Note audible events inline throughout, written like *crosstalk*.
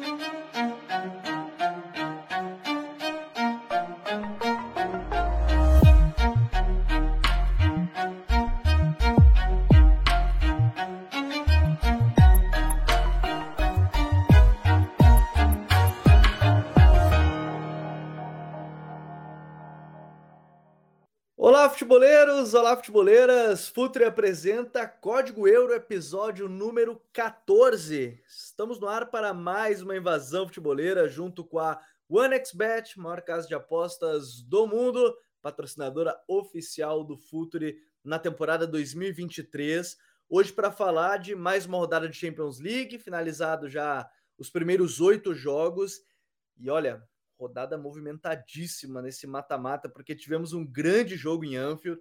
thank you futeboleiros! Olá, futeboleiras! Futre apresenta Código Euro, episódio número 14. Estamos no ar para mais uma invasão futeboleira junto com a OneXBet, maior casa de apostas do mundo, patrocinadora oficial do Futre na temporada 2023. Hoje para falar de mais uma rodada de Champions League, finalizado já os primeiros oito jogos. E olha, rodada movimentadíssima nesse mata-mata, porque tivemos um grande jogo em Anfield,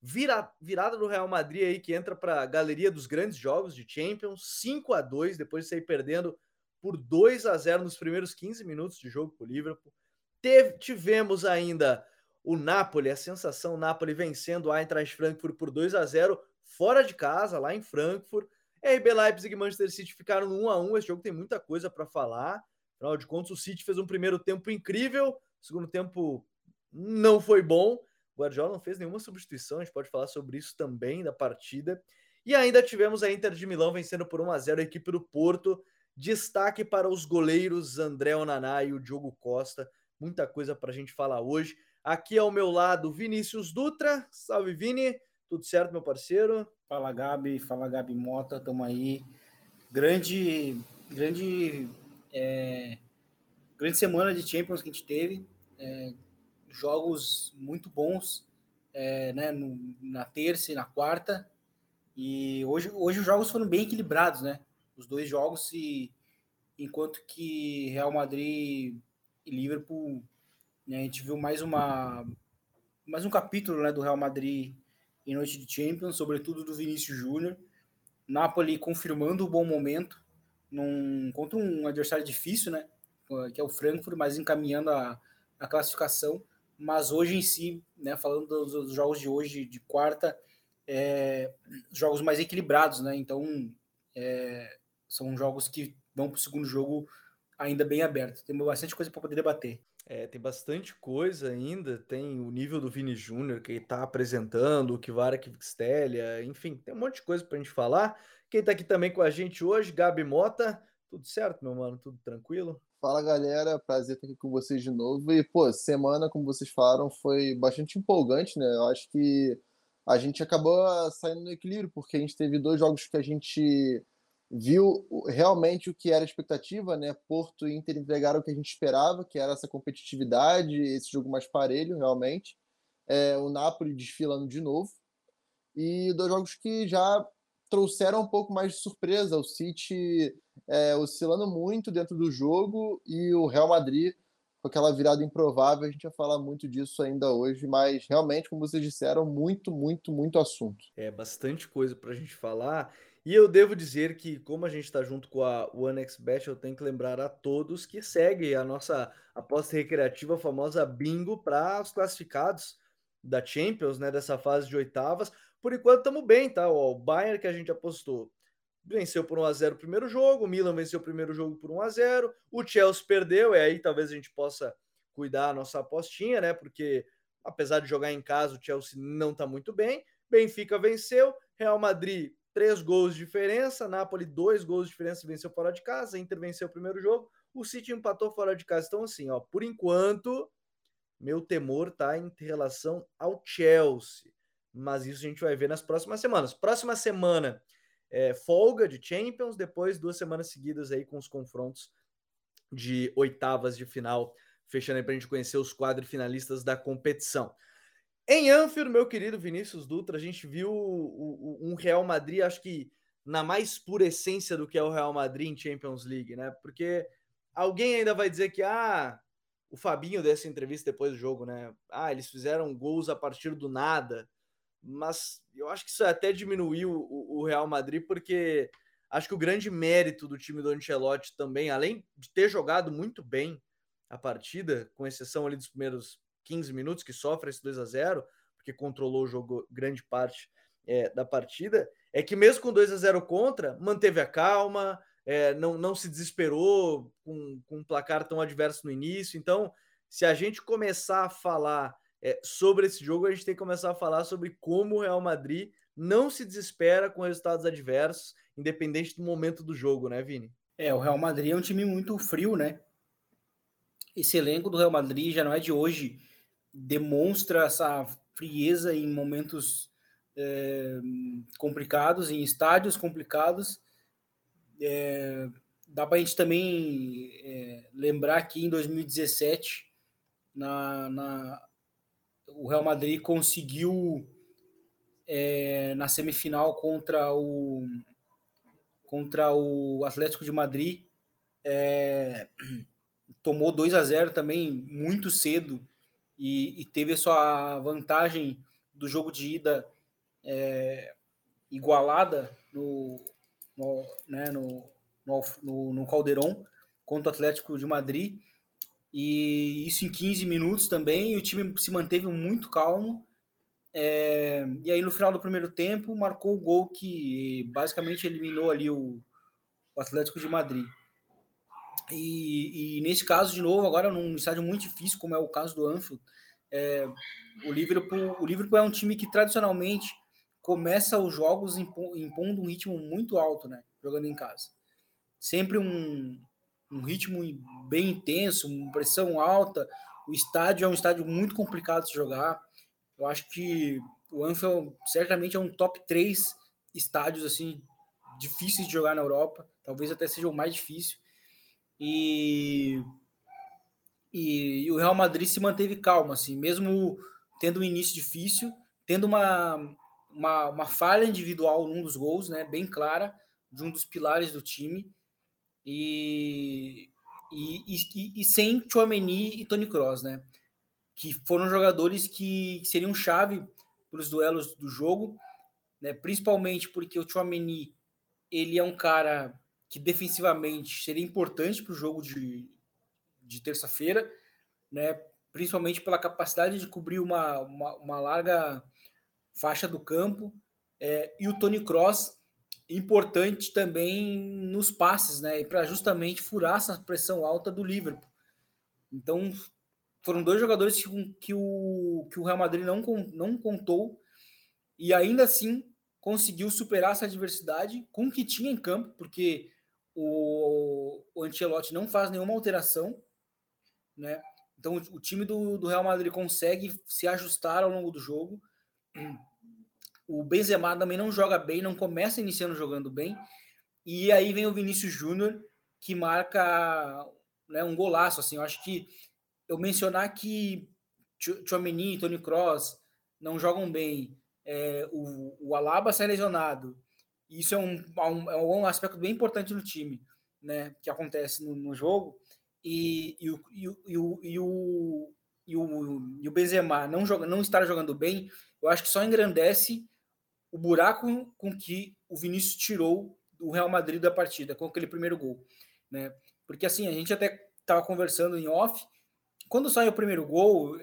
vira, virada do Real Madrid aí que entra para a galeria dos grandes jogos de Champions, 5 a 2 depois de sair perdendo por 2 a 0 nos primeiros 15 minutos de jogo com o Liverpool. Teve, tivemos ainda o Napoli, a sensação Napoli vencendo a Eintracht Frankfurt por 2 a 0 fora de casa, lá em Frankfurt. RB Leipzig e Manchester City ficaram no 1 a 1 Esse jogo tem muita coisa para falar. Afinal de contas, o City fez um primeiro tempo incrível, segundo tempo não foi bom. O Guardiola não fez nenhuma substituição, a gente pode falar sobre isso também da partida. E ainda tivemos a Inter de Milão vencendo por 1 a 0 a equipe do Porto. Destaque para os goleiros André Onaná e o Diogo Costa. Muita coisa para a gente falar hoje. Aqui ao meu lado, Vinícius Dutra. Salve, Vini. Tudo certo, meu parceiro? Fala, Gabi. Fala, Gabi Mota. Tamo aí. Grande, grande é, grande semana de Champions que a gente teve, é, jogos muito bons é, né, no, na terça e na quarta. E hoje, hoje os jogos foram bem equilibrados, né? Os dois jogos, e enquanto que Real Madrid e Liverpool, né, a gente viu mais uma mais um capítulo né, do Real Madrid em noite de Champions, sobretudo do Vinícius Júnior. Napoli confirmando o bom momento, num, contra um adversário difícil, né? Que é o Frankfurt, mas encaminhando a, a classificação. Mas hoje em si, né? Falando dos, dos jogos de hoje, de quarta, é, jogos mais equilibrados, né? Então, é, são jogos que vão para o segundo jogo ainda bem aberto. Tem bastante coisa para poder debater. É, tem bastante coisa ainda. Tem o nível do Vini Júnior que está apresentando, o Kivara Kvixtelia, enfim, tem um monte de coisa para a gente falar. Quem está aqui também com a gente hoje, Gabi Mota. Tudo certo, meu mano? Tudo tranquilo? Fala galera, prazer estar aqui com vocês de novo. E, pô, semana, como vocês falaram, foi bastante empolgante, né? Eu acho que a gente acabou saindo no equilíbrio, porque a gente teve dois jogos que a gente viu realmente o que era a expectativa, né? Porto e Inter entregaram o que a gente esperava, que era essa competitividade, esse jogo mais parelho, realmente. É, o Napoli desfilando de novo. E dois jogos que já trouxeram um pouco mais de surpresa. O City é, oscilando muito dentro do jogo e o Real Madrid com aquela virada improvável. A gente vai falar muito disso ainda hoje, mas realmente, como vocês disseram, muito, muito, muito assunto. É bastante coisa para a gente falar. E eu devo dizer que, como a gente está junto com a OneXBet, eu tenho que lembrar a todos que seguem a nossa aposta recreativa, a famosa bingo, para os classificados da Champions, né, dessa fase de oitavas. Por enquanto estamos bem, tá? O Bayern que a gente apostou venceu por 1 a 0 o primeiro jogo, o Milan venceu o primeiro jogo por 1 a 0, o Chelsea perdeu, e aí talvez a gente possa cuidar a nossa apostinha, né? Porque apesar de jogar em casa, o Chelsea não está muito bem. Benfica venceu, Real Madrid três gols de diferença, Napoli dois gols de diferença venceu fora de casa, Inter venceu o primeiro jogo, o City empatou fora de casa. Então assim, ó, por enquanto, meu temor tá em relação ao Chelsea mas isso a gente vai ver nas próximas semanas. Próxima semana, é, folga de Champions, depois duas semanas seguidas aí com os confrontos de oitavas de final, fechando aí para a gente conhecer os quadrifinalistas da competição. Em Anfield, meu querido Vinícius Dutra, a gente viu um Real Madrid, acho que na mais pura essência do que é o Real Madrid em Champions League, né? Porque alguém ainda vai dizer que ah, o Fabinho dessa entrevista depois do jogo, né? Ah, eles fizeram gols a partir do nada mas eu acho que isso até diminuiu o, o, Real Madrid, porque acho que o grande mérito do time do Ancelotti também, além de ter jogado muito bem a partida, com exceção ali dos primeiros 15 minutos, que sofre esse 2 a 0 porque controlou o jogo grande parte é, da partida, é que mesmo com 2 a 0 contra, manteve a calma, é, não, não se desesperou com, com um placar tão adverso no início. Então, se a gente começar a falar é, sobre esse jogo, a gente tem que começar a falar sobre como o Real Madrid não se desespera com resultados adversos, independente do momento do jogo, né, Vini? É, o Real Madrid é um time muito frio, né? Esse elenco do Real Madrid já não é de hoje, demonstra essa frieza em momentos é, complicados, em estádios complicados. É, dá para a gente também é, lembrar que em 2017, na, na, o Real Madrid conseguiu é, na semifinal contra o contra o Atlético de Madrid é, tomou 2 a 0 também muito cedo e, e, teve a sua vantagem do jogo de ida é, igualada no, no, né, no, no, no Caldeirão contra o Atlético de Madrid e isso em 15 minutos também, e o time se manteve muito calmo. É, e aí no final do primeiro tempo marcou o gol que basicamente eliminou ali o, o Atlético de Madrid. E, e, nesse caso, de novo, agora num estádio muito difícil, como é o caso do Anfield, é, o, Liverpool, o Liverpool é um time que tradicionalmente começa os jogos impondo um ritmo muito alto, né? Jogando em casa. Sempre um, um ritmo bem intenso, uma pressão alta. O estádio é um estádio muito complicado de jogar. Eu acho que o Anfield certamente é um top 3 estádios assim difíceis de jogar na Europa, talvez até seja o mais difícil. E, e, e o Real Madrid se manteve calmo, assim, mesmo tendo um início difícil, tendo uma, uma, uma falha individual num dos gols, né, bem clara, de um dos pilares do time e, e, e, e sem Chouameni e Tony Kroos, né? Que foram jogadores que seriam chave para os duelos do jogo, né? Principalmente porque o Chouameni ele é um cara que defensivamente seria importante para o jogo de, de terça-feira, né? Principalmente pela capacidade de cobrir uma, uma, uma larga faixa do campo. É, e o Tony Cross importante também nos passes, né? Para justamente furar essa pressão alta do Liverpool. Então, foram dois jogadores que, que, o, que o Real Madrid não, não contou e ainda assim conseguiu superar essa adversidade com o que tinha em campo, porque o, o Ancelotti não faz nenhuma alteração, né? Então, o, o time do, do Real Madrid consegue se ajustar ao longo do jogo o Benzema também não joga bem, não começa iniciando jogando bem. E aí vem o Vinícius Júnior, que marca né, um golaço. Assim, eu acho que eu mencionar que Chouameni e Tony Cross não jogam bem, é, o, o Alaba sai lesionado. Isso é um, um, é um aspecto bem importante no time, né, que acontece no, no jogo. E, e, o, e, o, e, o, e, o, e o Benzema não, joga, não estar jogando bem, eu acho que só engrandece o buraco com que o Vinícius tirou o Real Madrid da partida, com aquele primeiro gol. Né? Porque assim, a gente até estava conversando em off, quando sai o primeiro gol,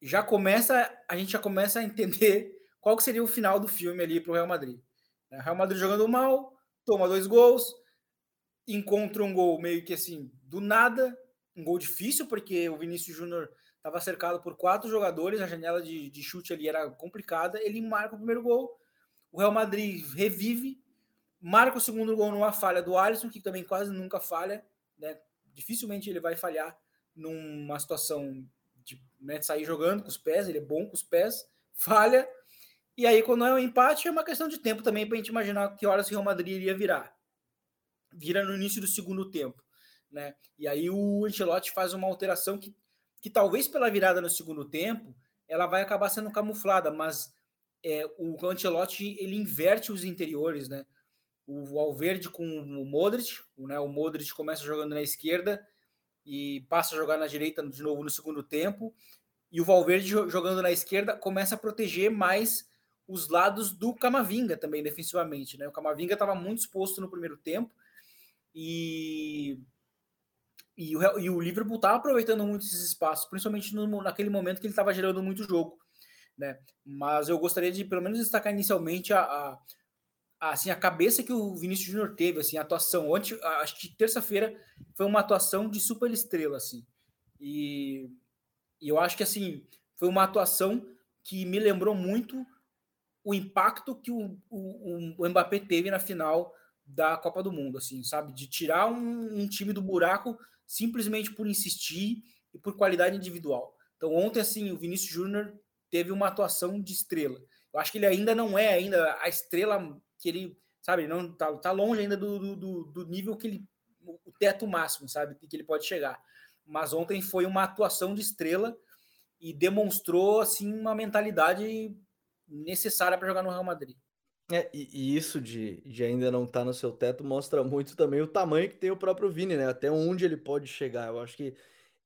já começa, a gente já começa a entender *laughs* qual que seria o final do filme ali para o Real Madrid. O Real Madrid jogando mal, toma dois gols, encontra um gol meio que assim, do nada, um gol difícil, porque o Vinícius Júnior estava cercado por quatro jogadores, a janela de, de chute ali era complicada, ele marca o primeiro gol, o Real Madrid revive, marca o segundo gol numa falha do Alisson, que também quase nunca falha, né? Dificilmente ele vai falhar numa situação de, né, sair jogando com os pés, ele é bom com os pés, falha. E aí, quando é um empate, é uma questão de tempo também para a gente imaginar que horas o Real Madrid iria virar. Vira no início do segundo tempo. Né? E aí o Ancelotti faz uma alteração que, que talvez pela virada no segundo tempo ela vai acabar sendo camuflada, mas é, o Ancelotti ele inverte os interiores, né? O Alverde com o Modric, né? O Modric começa jogando na esquerda e passa a jogar na direita de novo no segundo tempo. E o Valverde jogando na esquerda começa a proteger mais os lados do Camavinga também defensivamente, né? O Camavinga estava muito exposto no primeiro tempo e e o, e o Liverpool estava aproveitando muito esses espaços, principalmente no, naquele momento que ele estava gerando muito jogo né? Mas eu gostaria de, pelo menos, destacar inicialmente a, a, assim, a cabeça que o Vinícius Júnior teve, assim, a atuação. Ontem, acho que terça-feira foi uma atuação de super estrela, assim. E, e eu acho que, assim, foi uma atuação que me lembrou muito o impacto que o, o, o Mbappé teve na final da Copa do Mundo, assim, sabe? De tirar um, um time do buraco simplesmente por insistir e por qualidade individual. Então, ontem, assim, o Vinícius Júnior teve uma atuação de estrela. Eu acho que ele ainda não é ainda a estrela que ele, sabe, não tá, tá longe ainda do, do, do nível que ele, o teto máximo, sabe, que ele pode chegar. Mas ontem foi uma atuação de estrela e demonstrou assim uma mentalidade necessária para jogar no Real Madrid. É, e, e, isso de, de ainda não estar tá no seu teto mostra muito também o tamanho que tem o próprio Vini, né? Até onde ele pode chegar. Eu acho que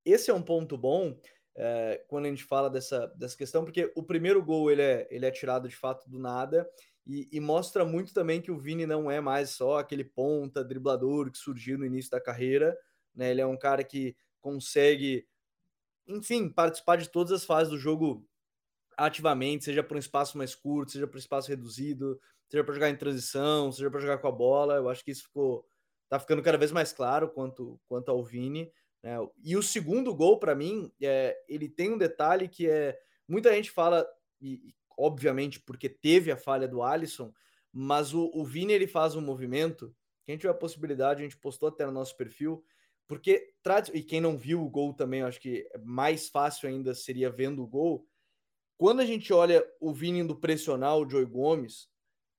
esse é um ponto bom é, quando a gente fala dessa, dessa questão, porque o primeiro gol ele é, ele é tirado de fato do nada e, e, mostra muito também que o Vini não é mais só aquele ponta driblador que surgiu no início da carreira, né? Ele é um cara que consegue, enfim, participar de todas as fases do jogo ativamente, seja para um espaço mais curto, seja para um espaço reduzido, seja para jogar em transição, seja para jogar com a bola. Eu acho que isso ficou tá ficando cada vez mais claro quanto quanto ao Vini. Né? E o segundo gol para mim, é, ele tem um detalhe que é muita gente fala e, obviamente, porque teve a falha do Alisson, mas o, o Vini ele faz um movimento que a gente tiver a possibilidade, a gente postou até no nosso perfil, porque, e quem não viu o gol também, eu acho que mais fácil ainda seria vendo o gol. Quando a gente olha o Vini indo pressionar o Joey Gomes,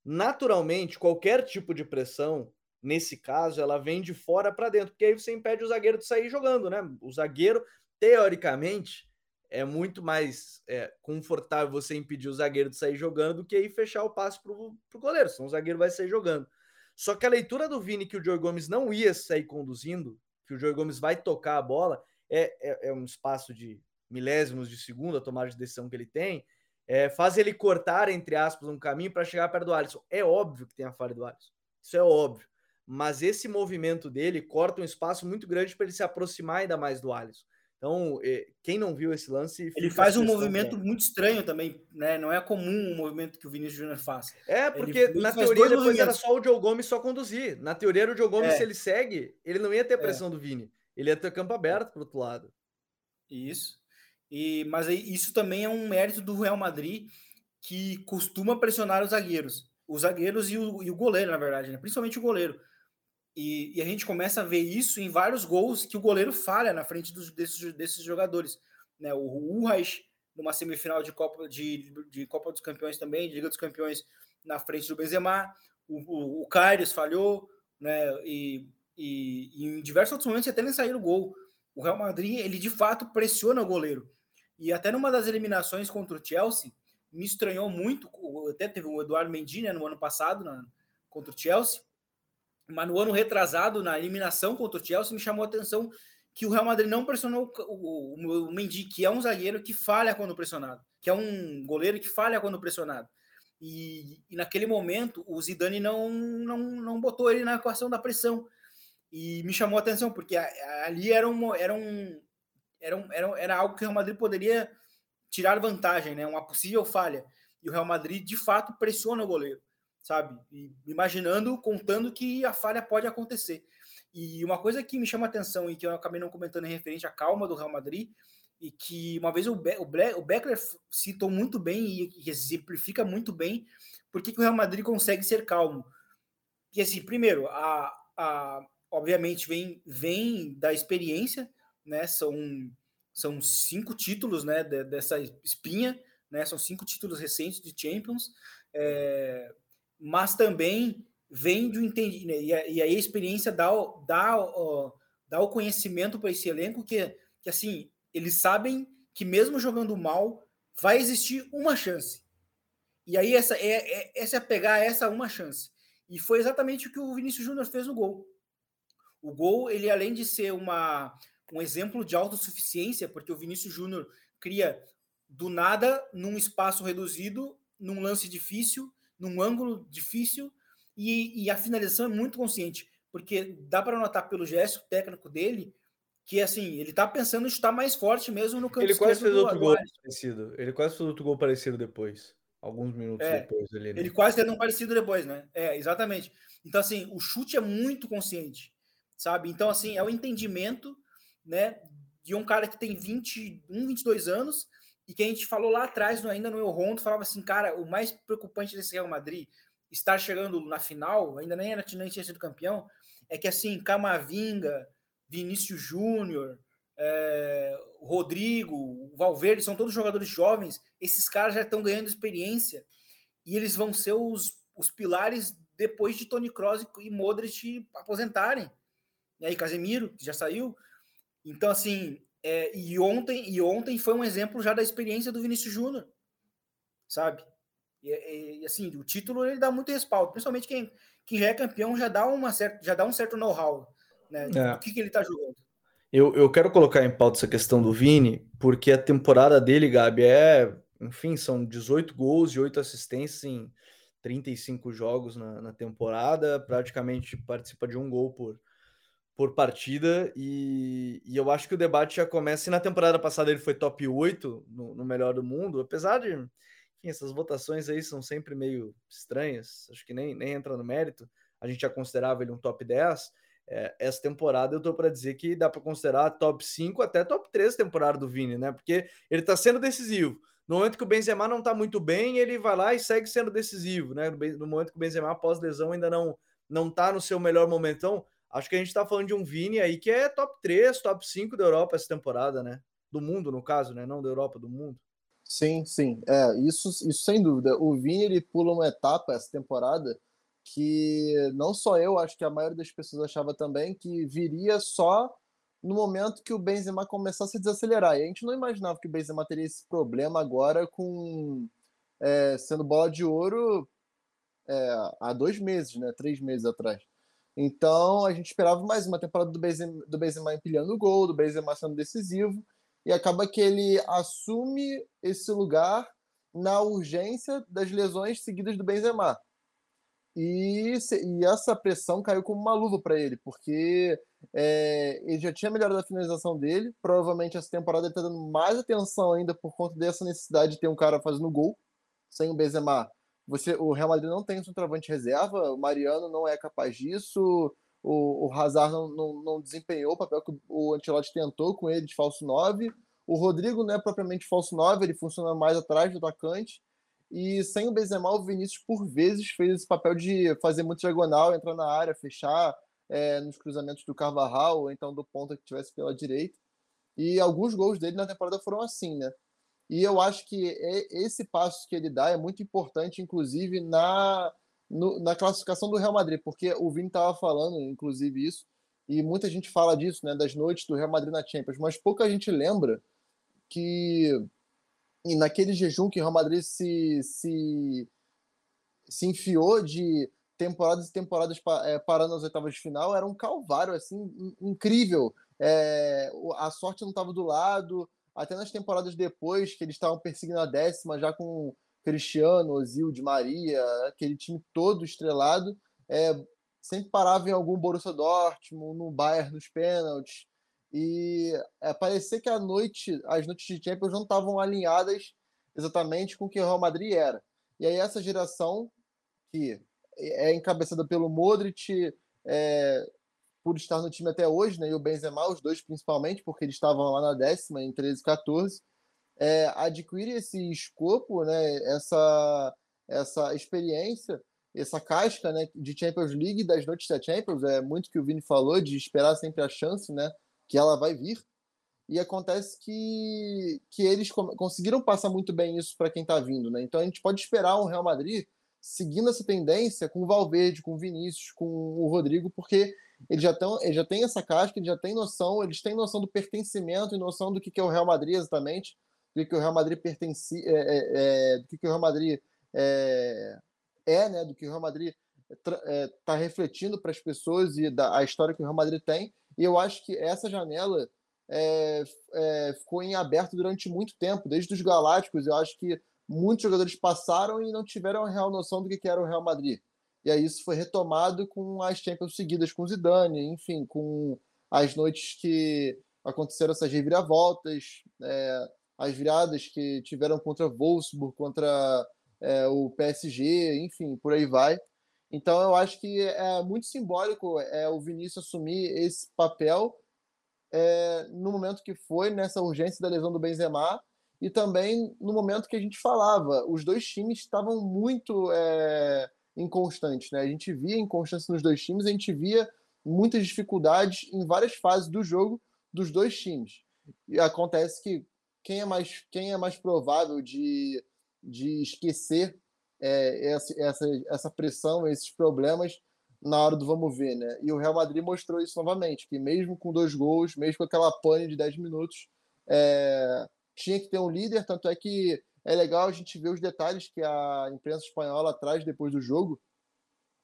naturalmente, qualquer tipo de pressão, nesse caso, ela vem de fora para dentro, porque aí você impede o zagueiro de sair jogando, né? O zagueiro, teoricamente, é muito mais é, confortável você impedir o zagueiro de sair jogando do que aí fechar o passe para o goleiro, senão o zagueiro vai sair jogando. Só que a leitura do Vini que o Joey Gomes não ia sair conduzindo, que o Joey Gomes vai tocar a bola, é, é, é um espaço de milésimos de segundo, a tomada de decisão que ele tem, é, faz ele cortar, entre aspas, um caminho para chegar perto do Alisson. É óbvio que tem a falha do Alisson, isso é óbvio. Mas esse movimento dele corta um espaço muito grande para ele se aproximar ainda mais do Alisson. Então, é, quem não viu esse lance. Ele faz um movimento muito estranho também, né? Não é comum o movimento que o Vinícius Júnior faz. É, porque ele, na teoria depois era só o Joe Gomes só conduzir. Na teoria era o Joe Gomes, é. se ele segue, ele não ia ter a é. pressão é. do Vini. Ele ia ter campo aberto para outro lado. Isso. E, mas isso também é um mérito do Real Madrid, que costuma pressionar os zagueiros. Os zagueiros e o, e o goleiro, na verdade, né? principalmente o goleiro. E, e, a gente começa a ver isso em vários gols que o goleiro falha na frente dos, desses, desses jogadores. Né? O Urras, numa semifinal de Copa, de, de Copa dos Campeões também, de Liga dos Campeões, na frente do Benzema. O, o, falhou, né? E, e, e, em diversos outros momentos até nem saíram o gol. O Real Madrid, ele de fato pressiona o goleiro. E até numa das eliminações contra o Chelsea, me estranhou muito. Até teve o Eduardo Mendy né, no ano passado, na, contra o Chelsea mas no ano retrasado, na eliminação contra o Chelsea, me chamou a atenção que o Real Madrid não pressionou o, o, o Mendy, que é um zagueiro que falha quando pressionado, que é um goleiro que falha quando pressionado. E, e, naquele momento o Zidane não, não, não botou ele na equação da pressão. E me chamou a atenção, porque ali era, um, era, um, era, um, era, era algo que o Real Madrid poderia tirar vantagem, né? uma possível falha. E o Real Madrid, de fato, pressiona o goleiro sabe? E imaginando, contando que a falha pode acontecer. E uma coisa que me chama atenção e que eu acabei não comentando em referente à calma do Real Madrid, e que uma vez o, Be o, Beckler citou muito bem e exemplifica muito bem por que o Real Madrid consegue ser calmo. E assim, primeiro, a, a, obviamente vem, vem da experiência, né? São, são cinco títulos né, dessa espinha, né? São cinco títulos recentes de Champions. É, mas também vem do entendimento, né, e, aí a experiência dá, dá, dá o conhecimento para esse elenco que, que, assim, eles sabem que mesmo jogando mal, vai existir uma chance. E aí essa é, é, essa é pegar essa uma chance. E foi exatamente o que o Vinícius Júnior fez no gol. O gol, ele além de ser uma, um exemplo de autossuficiência, porque o Vinícius Júnior cria do nada, num espaço reduzido, num lance difícil, num ângulo difícil e, e a finalização é muito consciente, porque dá para notar pelo gesto técnico dele que assim, ele tá pensando em chutar mais forte mesmo no canto Ele quase fez outro gol parecido. Ele quase fez outro gol parecido depois. alguns minutos é, depois ali. Né? Ele quase tendo um parecido depois, né? É, exatamente. Então, assim, o chute é muito consciente, sabe? Então, assim, é o entendimento, né, de um cara que tem 21, 22 anos e que a gente falou lá atrás, ainda no El Rondo, falava assim, cara, o mais preocupante desse Real Madrid estar chegando na final, ainda nem, era, nem tinha sido campeão, é que, assim, Camavinga, Vinícius Júnior, é, Rodrigo, Valverde, são todos jogadores jovens, esses caras já estão ganhando experiência e eles vão ser os, os pilares depois de Tony Kroos e Modric aposentarem. E aí Casemiro, que já saiu. Então, assim, é, e, ontem, e ontem foi um exemplo já da experiência do Vinícius Júnior, sabe? E, e, assim, o título ele dá muito respaldo, principalmente quem, quem já é campeão já dá, uma certa, já dá um certo know-how né, é. do que, que ele tá jogando. Eu, eu quero colocar em pauta essa questão do Vini, porque a temporada dele, Gabi, é. Enfim, são 18 gols e 8 assistências em 35 jogos na, na temporada, praticamente participa de um gol por, por partida, e, e, eu acho que o debate já começa. E na temporada passada ele foi top 8 no, no melhor do mundo, apesar de. Enfim, essas votações aí são sempre meio estranhas, acho que nem, nem entra no mérito. A gente já considerava ele um top 10 é, essa temporada eu tô para dizer que dá para considerar top 5 até top 3 temporada do Vini, né? Porque ele tá sendo decisivo. No momento que o Benzema não tá muito bem, ele vai lá e segue sendo decisivo, né? No momento que o Benzema após lesão ainda não não tá no seu melhor momento. Acho que a gente tá falando de um Vini aí que é top 3, top 5 da Europa essa temporada, né? Do mundo, no caso, né? Não da Europa, do mundo. Sim, sim. É, isso, isso sem dúvida. O Vini ele pula uma etapa essa temporada que não só eu, acho que a maioria das pessoas achava também que viria só no momento que o Benzema começasse a desacelerar. E a gente não imaginava que o Benzema teria esse problema agora com é, sendo bola de ouro é, há dois meses, né? Três meses atrás. Então a gente esperava mais uma temporada do Benzema, do Benzema empilhando o gol, do Benzema sendo decisivo, e acaba que ele assume esse lugar na urgência das lesões seguidas do Benzema. E, e essa pressão caiu como uma luva para ele, porque é, ele já tinha melhorado a finalização dele. Provavelmente essa temporada ele está dando mais atenção ainda por conta dessa necessidade de ter um cara fazendo gol. Sem o Benzema, você, o Real Madrid não tem um centroavante reserva, o Mariano não é capaz disso, o, o Hazard não, não, não desempenhou o papel que o Ancelotti tentou com ele de falso 9. O Rodrigo não é propriamente falso 9, ele funciona mais atrás do atacante. E sem o Benzema, o Vinícius por vezes fez esse papel de fazer muito diagonal, entrar na área, fechar é, nos cruzamentos do Carvajal, ou então do ponta que tivesse pela direita. E alguns gols dele na temporada foram assim, né? E eu acho que esse passo que ele dá é muito importante, inclusive, na, no, na classificação do Real Madrid, porque o Vini estava falando, inclusive, isso, e muita gente fala disso, né, das noites do Real Madrid na Champions, mas pouca gente lembra que naquele jejum que o Real Madrid se, se, se enfiou de temporadas e temporadas é, parando nas oitavas de final, era um calvário assim incrível. É, a sorte não estava do lado, até nas temporadas depois, que eles estavam perseguindo a décima, já com Cristiano, Ozil, Di Maria, aquele time todo estrelado, é, sempre parava em algum Borussia Dortmund, no Bayern nos pênaltis. E é, parecia que a noite, as noites de Champions não estavam alinhadas exatamente com o que o Real Madrid era. E aí essa geração, que é encabeçada pelo Modric, é, por estar no time até hoje, né, e o Benzema, os dois principalmente, porque eles estavam lá na décima, em 13 e 14, é, adquire esse escopo, né, essa, essa experiência, essa casca né, de Champions League das noites da Champions, é muito que o Vini falou, de esperar sempre a chance, né, que ela vai vir. E acontece que, que eles conseguiram passar muito bem isso para quem está vindo. Né? Então a gente pode esperar um Real Madrid seguindo essa tendência com o Valverde, com o Vinícius, com o Rodrigo, porque eles já, tão, eles já têm essa casca, eles já têm noção, eles têm noção do pertencimento e noção do que, que é o Real Madrid exatamente, do que, o Real Madrid pertence, é, é, é, do que, que o Real Madrid é, é né? do que o Real Madrid está é, refletindo para as pessoas e da a história que o Real Madrid tem. E eu acho que essa janela é, é, ficou em aberto durante muito tempo, desde os Galácticos. Eu acho que muitos jogadores passaram e não tiveram a real noção do que era o Real Madrid. E aí isso foi retomado com as Champions seguidas com Zidane, enfim, com as noites que aconteceram essas reviravoltas, é, as viradas que tiveram contra Wolfsburg, contra é, o PSG, enfim, por aí vai. Então eu acho que é muito simbólico é, o Vinícius assumir esse papel é, no momento que foi, nessa urgência da lesão do Benzema, e também no momento que a gente falava, os dois times estavam muito é, inconstantes, né? A gente via inconstância nos dois times, a gente via muitas dificuldades em várias fases do jogo dos dois times. E acontece que quem é mais, quem é mais provável de, de esquecer é, essa, essa, essa pressão, esses problemas na hora do vamos ver, né? E o Real Madrid mostrou isso novamente, que mesmo com dois gols, mesmo com aquela pane de 10 minutos, é, tinha que ter um líder, tanto é que é legal a gente ver os detalhes que a imprensa espanhola traz depois do jogo,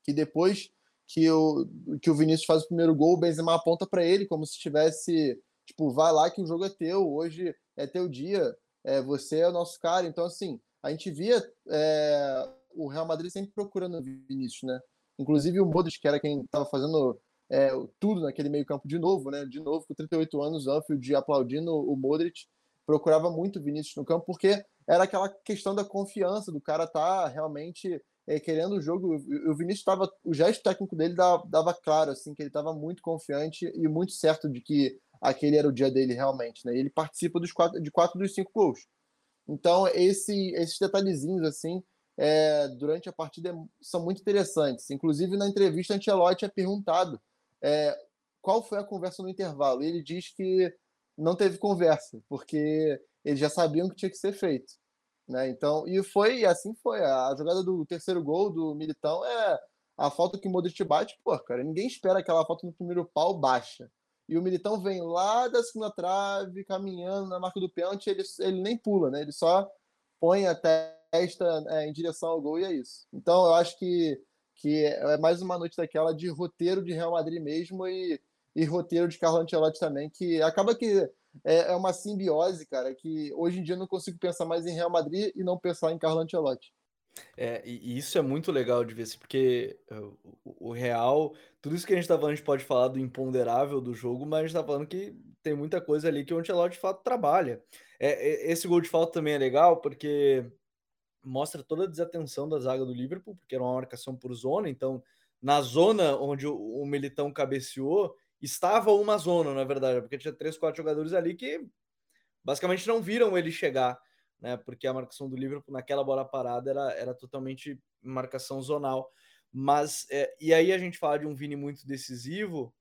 que depois que o, que o Vinícius faz o primeiro gol, o Benzema aponta para ele como se tivesse, tipo, vai lá que o jogo é teu, hoje é teu dia, é, você é o nosso cara. Então, assim, a gente via é, o Real Madrid sempre procurando o Vinícius, né? Inclusive o Modric, que era quem estava fazendo é, tudo naquele meio campo de novo, né? De novo, com 38 anos, Anfield aplaudindo o Modric, procurava muito o Vinícius no campo, porque era aquela questão da confiança, do cara tá realmente é, querendo o jogo. O Vinícius estava, o gesto técnico dele dava, dava claro, assim, que ele estava muito confiante e muito certo de que aquele era o dia dele realmente, né? Ele participa dos quatro, de quatro dos cinco gols. Então, esse, esses detalhezinhos, assim, é, durante a partida são muito interessantes. Inclusive, na entrevista, Ancelotti é perguntado é, qual foi a conversa no intervalo. Ele diz que não teve conversa, porque eles já sabiam que tinha que ser feito. Né? Então, e foi, assim foi. A jogada do terceiro gol do Militão é a falta que o Modric bate, pô, cara, ninguém espera aquela falta no primeiro pau baixa. E o Militão vem lá da segunda trave, caminhando na marca do pênalti, ele, ele nem pula, né? Ele só põe até testa é, em direção ao gol e é isso. Então eu acho que, que é mais uma noite daquela de roteiro de Real Madrid mesmo e, e roteiro de Carlo Ancelotti também, que acaba que é, é uma simbiose, cara, que hoje em dia eu não consigo pensar mais em Real Madrid e não pensar em Carlo Ancelotti. É, e isso é muito legal de ver, assim, porque o, o Real, tudo isso que a gente tá falando, a gente pode falar do imponderável do jogo, mas a gente tá falando que tem muita coisa ali que o Ancelotti de fato trabalha. É, é esse gol de falta também é legal, porque mostra toda a desatenção da zaga do Liverpool, porque era uma marcação por zona, então na zona onde o Militão cabeceou, estava uma zona, na verdade, porque tinha três, quatro jogadores ali que basicamente não viram ele chegar, né? Porque a marcação do Liverpool naquela bola parada era, era totalmente marcação zonal. Mas, é, e aí a gente fala de um Vini muito decisivo,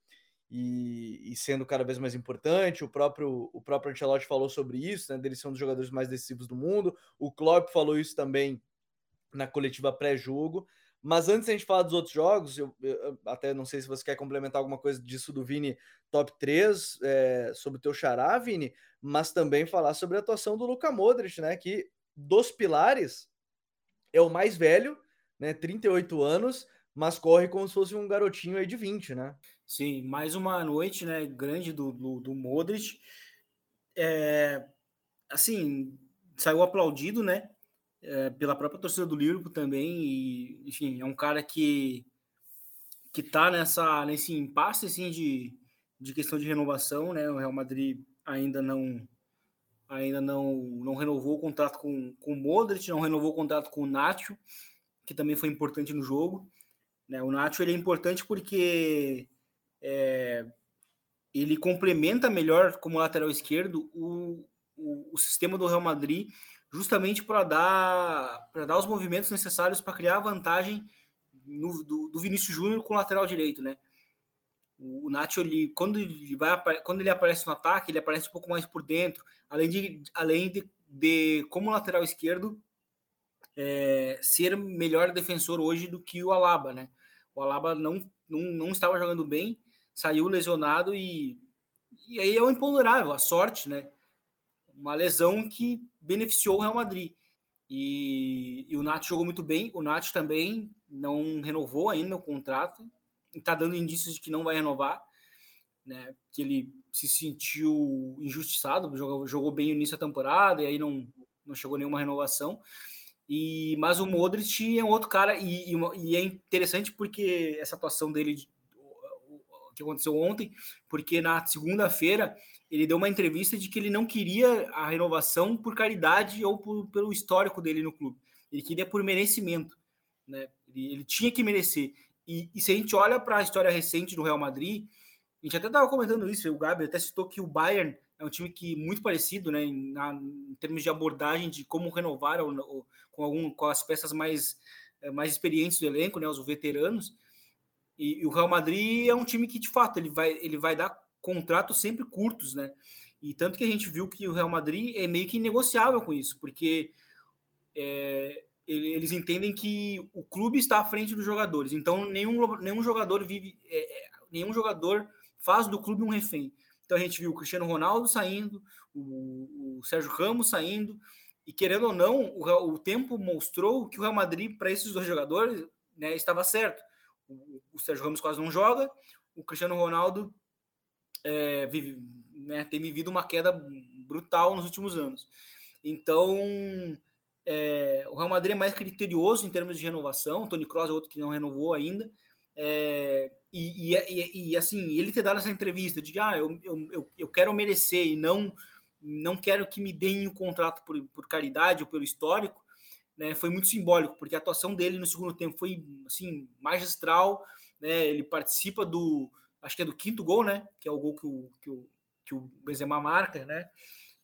e, e, sendo cada vez mais importante. O próprio, o próprio Ancelotti falou sobre isso, né? Dele ser um dos jogadores mais decisivos do mundo. O Klopp falou isso também na coletiva pré-jogo. Mas antes a gente falar dos outros jogos, eu, eu, até não sei se você quer complementar alguma coisa disso do Vini top 3, é, sobre o teu xará, Vini, mas também falar sobre a atuação do Luka Modric, né? Que dos pilares é o mais velho, né? 38 anos, mas corre como se fosse um garotinho aí de 20, né? Sim, mais uma noite né, grande do, do, do Modric. É, assim, saiu aplaudido, né? É, pela própria torcida do Liverpool também. E, enfim, é um cara que que tá nessa nesse impasse assim de, de questão de renovação, né? O Real Madrid ainda não ainda não, não renovou o contrato com, com o Modric, não renovou o contrato com o Nacho, que também foi importante no jogo. Né? O Nacho ele é importante porque é, ele complementa melhor como lateral esquerdo o, o, o sistema do Real Madrid, justamente para dar, dar os movimentos necessários para criar vantagem no, do, do Vinícius Júnior com o lateral direito, né? O, o Nacho, ele, quando, ele vai, quando ele aparece no ataque, ele aparece um pouco mais por dentro, além de, além de, de como lateral esquerdo, é, ser melhor defensor hoje do que o Alaba, né? O Alaba não, não, não estava jogando bem, saiu lesionado e, e aí é o imponderável, a sorte, né? Uma lesão que beneficiou o Real Madrid. E, e o Nath jogou muito bem. O Nath também não renovou ainda o contrato. Está dando indícios de que não vai renovar. Né, que ele se sentiu injustiçado, jogou, jogou bem no início da temporada e aí não, não chegou nenhuma renovação. E, mas o Modric é um outro cara, e, e, e é interessante porque essa atuação dele que aconteceu ontem, porque na segunda-feira ele deu uma entrevista de que ele não queria a renovação por caridade ou por, pelo histórico dele no clube. Ele queria por merecimento, né? Ele, ele tinha que merecer. E, e, se a gente olha para a história recente do Real Madrid, a gente até estava comentando isso, o Gabi até citou que o Bayern é um time que muito parecido, né, em, na, em termos de abordagem de como renovar ou, ou, com algum com as peças mais eh, mais experientes do elenco, né, os veteranos. E, e, o Real Madrid é um time que de fato ele vai ele vai dar contratos sempre curtos, né? E tanto que a gente viu que o Real Madrid é meio que negociável com isso, porque é, eles entendem que o clube está à frente dos jogadores. Então nenhum, nenhum jogador vive, é, é, nenhum jogador faz do clube um refém. Então a gente viu o Cristiano Ronaldo saindo, o, o Sérgio Ramos saindo, e querendo ou não, o, o tempo mostrou que o Real Madrid, para esses dois jogadores, né, estava certo. O, Sérgio Ramos quase não joga, o Cristiano Ronaldo é, vive, né, tem vivido uma queda brutal nos últimos anos. Então, é, o Real Madrid é mais criterioso em termos de renovação. O Tony Kroos é outro que não renovou ainda. É, e, e, e, assim, ele ter dado essa entrevista de ah, eu, eu, eu quero merecer e não não quero que me deem o contrato por, por caridade ou pelo histórico, né, foi muito simbólico, porque a atuação dele no segundo tempo foi assim magistral, né, ele participa do, acho que é do quinto gol, né, que é o gol que o, que o, que o Benzema marca, né,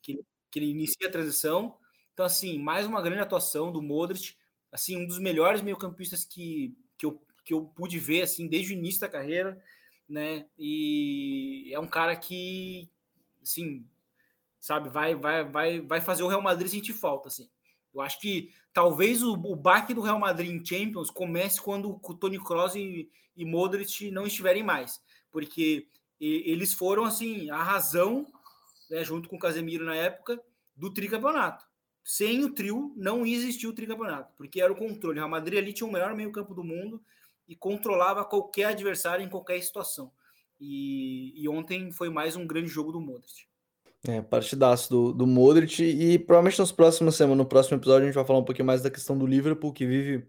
que, que ele inicia a transição, então assim, mais uma grande atuação do Modric, assim, um dos melhores meio-campistas que, que, eu, que eu pude ver, assim, desde o início da carreira, né, e é um cara que, assim, sabe? Vai, vai, vai, vai fazer o Real Madrid sentir falta, assim. Eu acho que talvez o, o baque do Real Madrid em Champions comece quando o Toni Kroos e, e Modric não estiverem mais, porque eles foram assim a razão, né, junto com o Casemiro na época, do tricampeonato. Sem o trio não existiu o tricampeonato, porque era o controle. O Real Madrid ali tinha o melhor meio-campo do mundo e controlava qualquer adversário em qualquer situação. E, e ontem foi mais um grande jogo do Modric. É, partidaço do, do Modric. E provavelmente nas próximas semanas, no próximo episódio, a gente vai falar um pouquinho mais da questão do Liverpool, que vive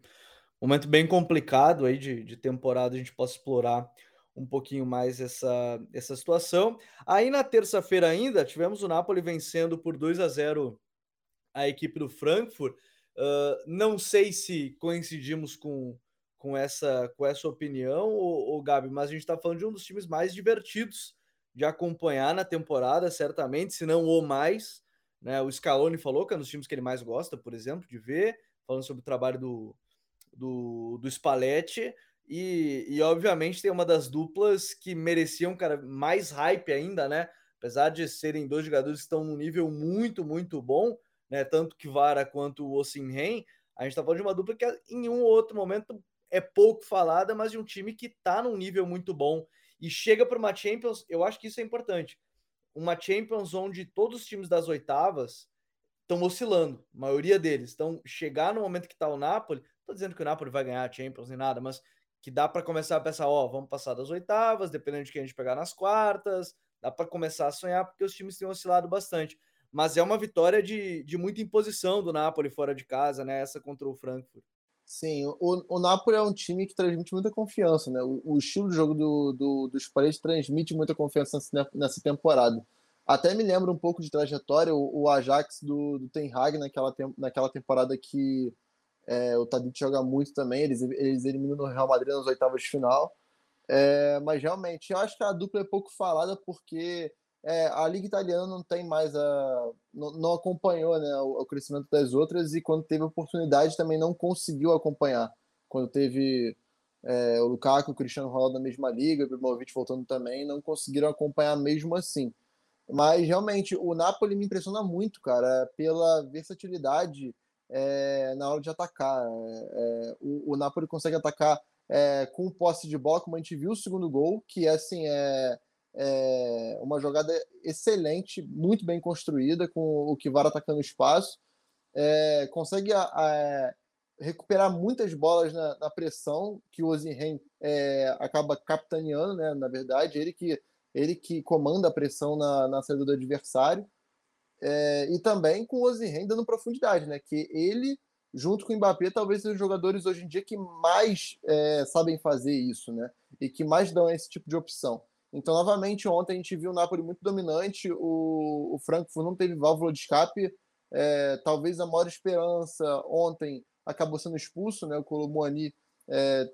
um momento bem complicado aí de, de temporada. A gente possa explorar um pouquinho mais essa, essa situação. Aí na terça-feira ainda, tivemos o Napoli vencendo por 2 a 0 a equipe do Frankfurt. Uh, não sei se coincidimos com, com, essa, com essa opinião, o Gabi, mas a gente está falando de um dos times mais divertidos de acompanhar na temporada, certamente, se não o mais. Né? O Scaloni falou que é um dos times que ele mais gosta, por exemplo, de ver, falando sobre o trabalho do, do, do Spalletti. E, e, obviamente tem uma das duplas que mereciam, cara, mais hype ainda, né? Apesar de serem dois jogadores que estão num nível muito, muito bom, né? Tanto que Vara quanto o Osimhen, a gente tá falando de uma dupla que em um ou outro momento é pouco falada, mas de um time que tá num nível muito bom e chega para uma Champions, eu acho que isso é importante. Uma Champions onde todos os times das oitavas estão oscilando, a maioria deles. Então, chegar no momento que está o Napoli, estou dizendo que o Napoli vai ganhar a Champions nem nada, mas que dá para começar a pensar, ó, vamos passar das oitavas, dependendo de quem a gente pegar nas quartas, dá para começar a sonhar, porque os times têm oscilado bastante. Mas é uma vitória de, de muita imposição do Napoli fora de casa, né? Essa contra o Frankfurt. Sim, o, o Napoli é um time que transmite muita confiança, né? O, o estilo de jogo do, do, dos Spalletti transmite muita confiança nessa, nessa temporada. Até me lembra um pouco de trajetória o, o Ajax do, do Ten Hag naquela, naquela temporada que é, o Tadic joga muito também, eles, eles eliminam o Real Madrid nas oitavas de final. É, mas realmente, eu acho que a dupla é pouco falada porque é, a liga italiana não tem mais a não, não acompanhou né, o, o, crescimento das outras e quando teve oportunidade também não conseguiu acompanhar quando teve é, o Lukaku, o Cristiano Ronaldo na mesma liga, o Ibrahimovic voltando também, não conseguiram acompanhar mesmo assim. Mas realmente o Napoli me impressiona muito, cara, pela versatilidade é, na hora de atacar. É, é, o, o Napoli consegue atacar é, com posse de bola, como a gente viu o segundo gol, que assim é é uma jogada excelente, muito bem construída, com o Kivara atacando espaço. É, consegue a, a, recuperar muitas bolas na, na pressão que o Ozinhen é, acaba capitaneando, né, na verdade, ele que, ele que comanda a pressão na, na saída do adversário. É, e também com o Ozinhen dando profundidade, né, que ele, junto com o Mbappé, talvez sejam os jogadores hoje em dia que mais é, sabem fazer isso, né, e que mais dão esse tipo de opção. Então, novamente, ontem a gente viu o Napoli muito dominante, o, o Frankfurt não teve válvula de escape. É, talvez a maior esperança ontem acabou sendo expulso, né? O Colomboani é,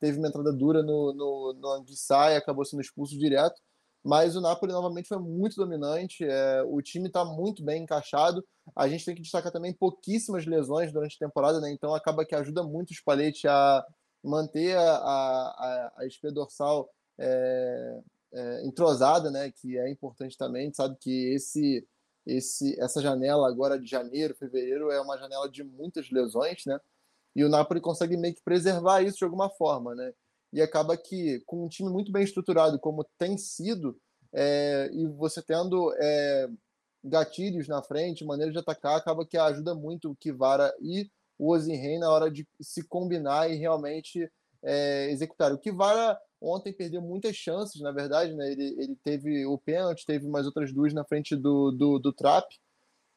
teve uma entrada dura no, no, no Anguissá e acabou sendo expulso direto. Mas o Napoli novamente foi muito dominante, é, o time está muito bem encaixado. A gente tem que destacar também pouquíssimas lesões durante a temporada, né? então acaba que ajuda muito o Spalletti a manter a, a, a espia dorsal é, é, entrosada, né? que é importante também. sabe que esse, esse, essa janela agora de janeiro, fevereiro, é uma janela de muitas lesões, né? e o Napoli consegue meio que preservar isso de alguma forma, né? E acaba que, com um time muito bem estruturado, como tem sido, é, e você tendo é, gatilhos na frente, maneira de atacar, acaba que ajuda muito o Kivara e o Ozinhen na hora de se combinar e realmente é, executar. O Kivara ontem perdeu muitas chances, na verdade, né? Ele, ele teve o pênalti, teve mais outras duas na frente do, do, do Trap.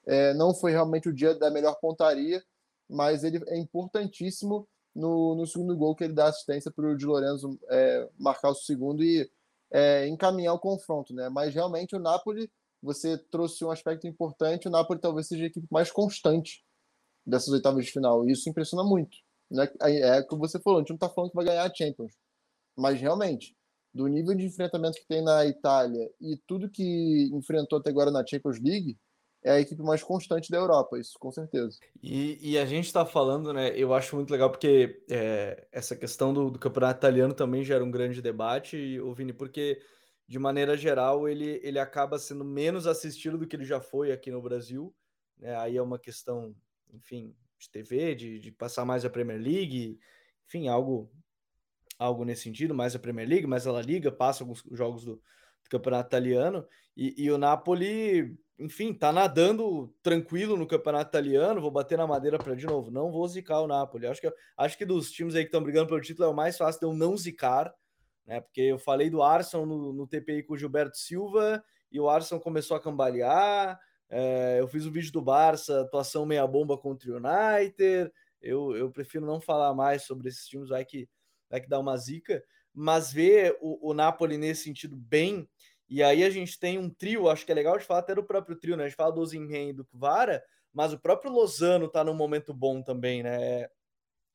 É, não foi realmente o dia da melhor pontaria, mas ele é importantíssimo no, no segundo gol que ele dá assistência para o Di Lorenzo é, marcar o segundo e é, encaminhar o confronto, né? Mas realmente o Napoli, você trouxe um aspecto importante, o Napoli talvez seja a equipe mais constante dessas oitavas de final, e isso impressiona muito. Né? É o que você falou, a gente não está falando que vai ganhar a Champions, mas realmente, do nível de enfrentamento que tem na Itália e tudo que enfrentou até agora na Champions League, é a equipe mais constante da Europa, isso com certeza. E, e a gente está falando, né? Eu acho muito legal porque é, essa questão do, do, campeonato italiano também gera um grande debate, o Vini, porque de maneira geral ele, ele acaba sendo menos assistido do que ele já foi aqui no Brasil. Né? Aí é uma questão, enfim, de TV, de, de passar mais a Premier League, enfim, algo algo nesse sentido, mais a Premier League, mais a La Liga, passa alguns jogos do, do campeonato italiano, e, e o Napoli enfim, tá nadando tranquilo no campeonato italiano. Vou bater na madeira para de novo. Não vou zicar o Napoli. Acho que, acho que dos times aí que estão brigando pelo título é o mais fácil de eu não zicar, né? Porque eu falei do Arsenal no, no TPI com o Gilberto Silva e o Arsenal começou a cambalear. É, eu fiz o vídeo do Barça, atuação meia bomba contra o United. Eu, eu prefiro não falar mais sobre esses times, vai que, vai que dá uma zica. Mas ver o, o Napoli nesse sentido bem e aí a gente tem um trio, acho que é legal de falar até do próprio trio, né? A gente fala do Ozinhen e do Kvara, mas o próprio Lozano tá num momento bom também, né?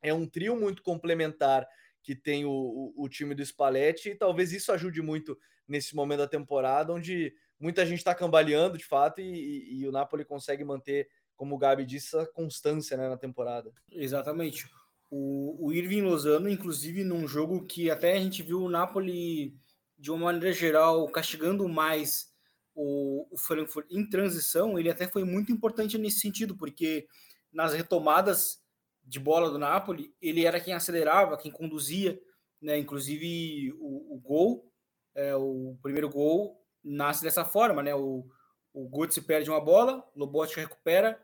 É um trio muito complementar que tem o, o, o time do Spalletti e talvez isso ajude muito nesse momento da temporada, onde muita gente está cambaleando de fato e, e, e, o Napoli consegue manter, como o Gabi disse, essa constância né, na temporada. Exatamente. O, o Irving Lozano, inclusive, num jogo que até a gente viu o Napoli de uma maneira geral, castigando mais o, o Frankfurt em transição, ele até foi muito importante nesse sentido, porque nas retomadas de bola do Napoli, ele era quem acelerava, quem conduzia, né? Inclusive o, o gol, é, o primeiro gol nasce dessa forma, né? O, o Götze perde uma bola, o Lobotka recupera,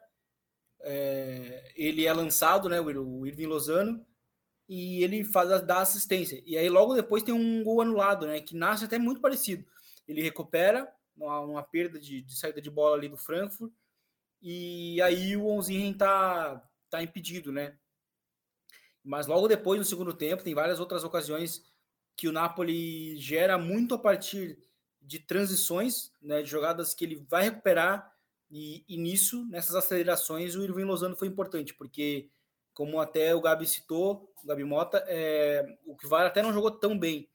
é, ele é lançado, né? O, Irving Lozano e ele faz dá assistência. E aí logo depois tem um gol anulado, né? Que nasce até muito parecido. Ele recupera uma, uma perda de, de, saída de bola ali do Frankfurt e aí o Onzinhen tá tá impedido, né? Mas logo depois no segundo tempo tem várias outras ocasiões que o Napoli gera muito a partir de transições, né, de jogadas que ele vai recuperar e, e nisso, nessas acelerações, o Irving Lozano foi importante, porque como até o Gabi citou, o Gabi Mota, é, o Kvar até não jogou tão bem,